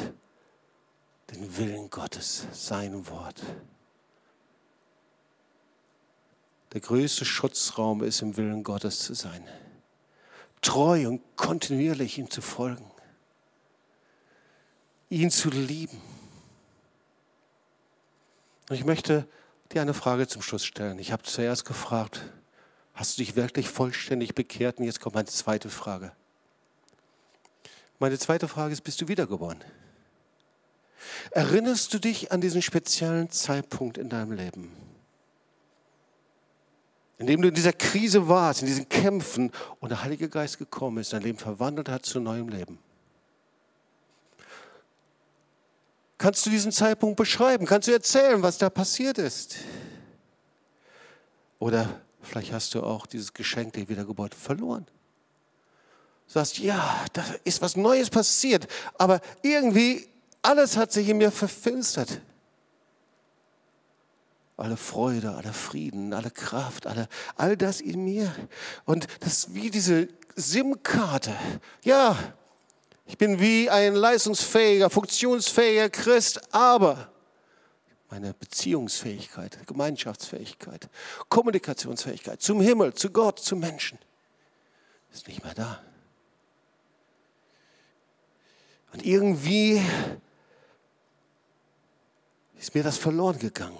den Willen Gottes, sein Wort. Der größte Schutzraum ist, im Willen Gottes zu sein. Treu und kontinuierlich ihm zu folgen. Ihn zu lieben. Und ich möchte dir eine Frage zum Schluss stellen. Ich habe zuerst gefragt, hast du dich wirklich vollständig bekehrt? Und jetzt kommt meine zweite Frage. Meine zweite Frage ist, bist du wiedergeboren? Erinnerst du dich an diesen speziellen Zeitpunkt in deinem Leben? In dem du in dieser Krise warst, in diesen Kämpfen und der Heilige Geist gekommen ist, dein Leben verwandelt hat zu neuem Leben. Kannst du diesen Zeitpunkt beschreiben? Kannst du erzählen, was da passiert ist? Oder vielleicht hast du auch dieses Geschenk der Wiedergeburt verloren. Du sagst, ja, da ist was Neues passiert, aber irgendwie alles hat sich in mir verfinstert. Alle Freude, alle Frieden, alle Kraft, alle, all das in mir. Und das ist wie diese SIM-Karte. Ja, ich bin wie ein leistungsfähiger, funktionsfähiger Christ, aber meine Beziehungsfähigkeit, Gemeinschaftsfähigkeit, Kommunikationsfähigkeit zum Himmel, zu Gott, zu Menschen ist nicht mehr da. Und irgendwie ist mir das verloren gegangen.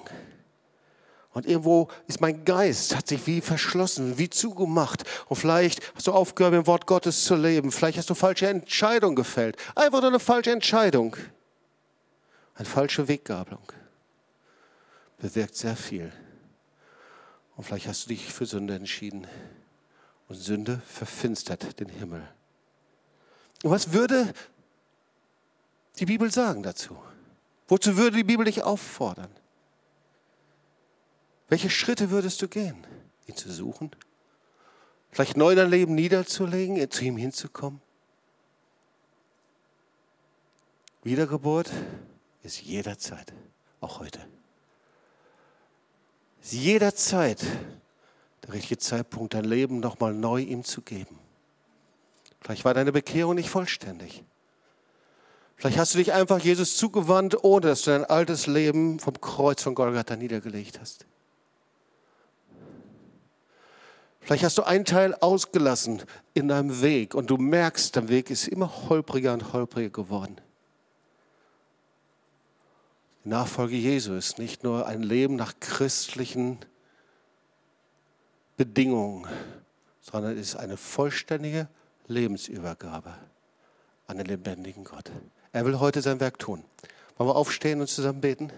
Und irgendwo ist mein Geist, hat sich wie verschlossen, wie zugemacht. Und vielleicht hast du aufgehört, im Wort Gottes zu leben. Vielleicht hast du falsche Entscheidungen gefällt. Einfach nur eine falsche Entscheidung. Eine falsche Weggabelung. Bewirkt sehr viel. Und vielleicht hast du dich für Sünde entschieden. Und Sünde verfinstert den Himmel. Und was würde die Bibel sagen dazu? Wozu würde die Bibel dich auffordern? Welche Schritte würdest du gehen? Ihn zu suchen, Vielleicht neu dein Leben niederzulegen, zu ihm hinzukommen? Wiedergeburt ist jederzeit, auch heute. Ist jederzeit der richtige Zeitpunkt, dein Leben nochmal neu ihm zu geben. Vielleicht war deine Bekehrung nicht vollständig. Vielleicht hast du dich einfach Jesus zugewandt, ohne dass du dein altes Leben vom Kreuz von Golgatha niedergelegt hast. Vielleicht hast du einen Teil ausgelassen in deinem Weg und du merkst, dein Weg ist immer holpriger und holpriger geworden. Die Nachfolge Jesu ist nicht nur ein Leben nach christlichen Bedingungen, sondern es ist eine vollständige Lebensübergabe an den lebendigen Gott. Er will heute sein Werk tun. Wollen wir aufstehen und zusammen beten?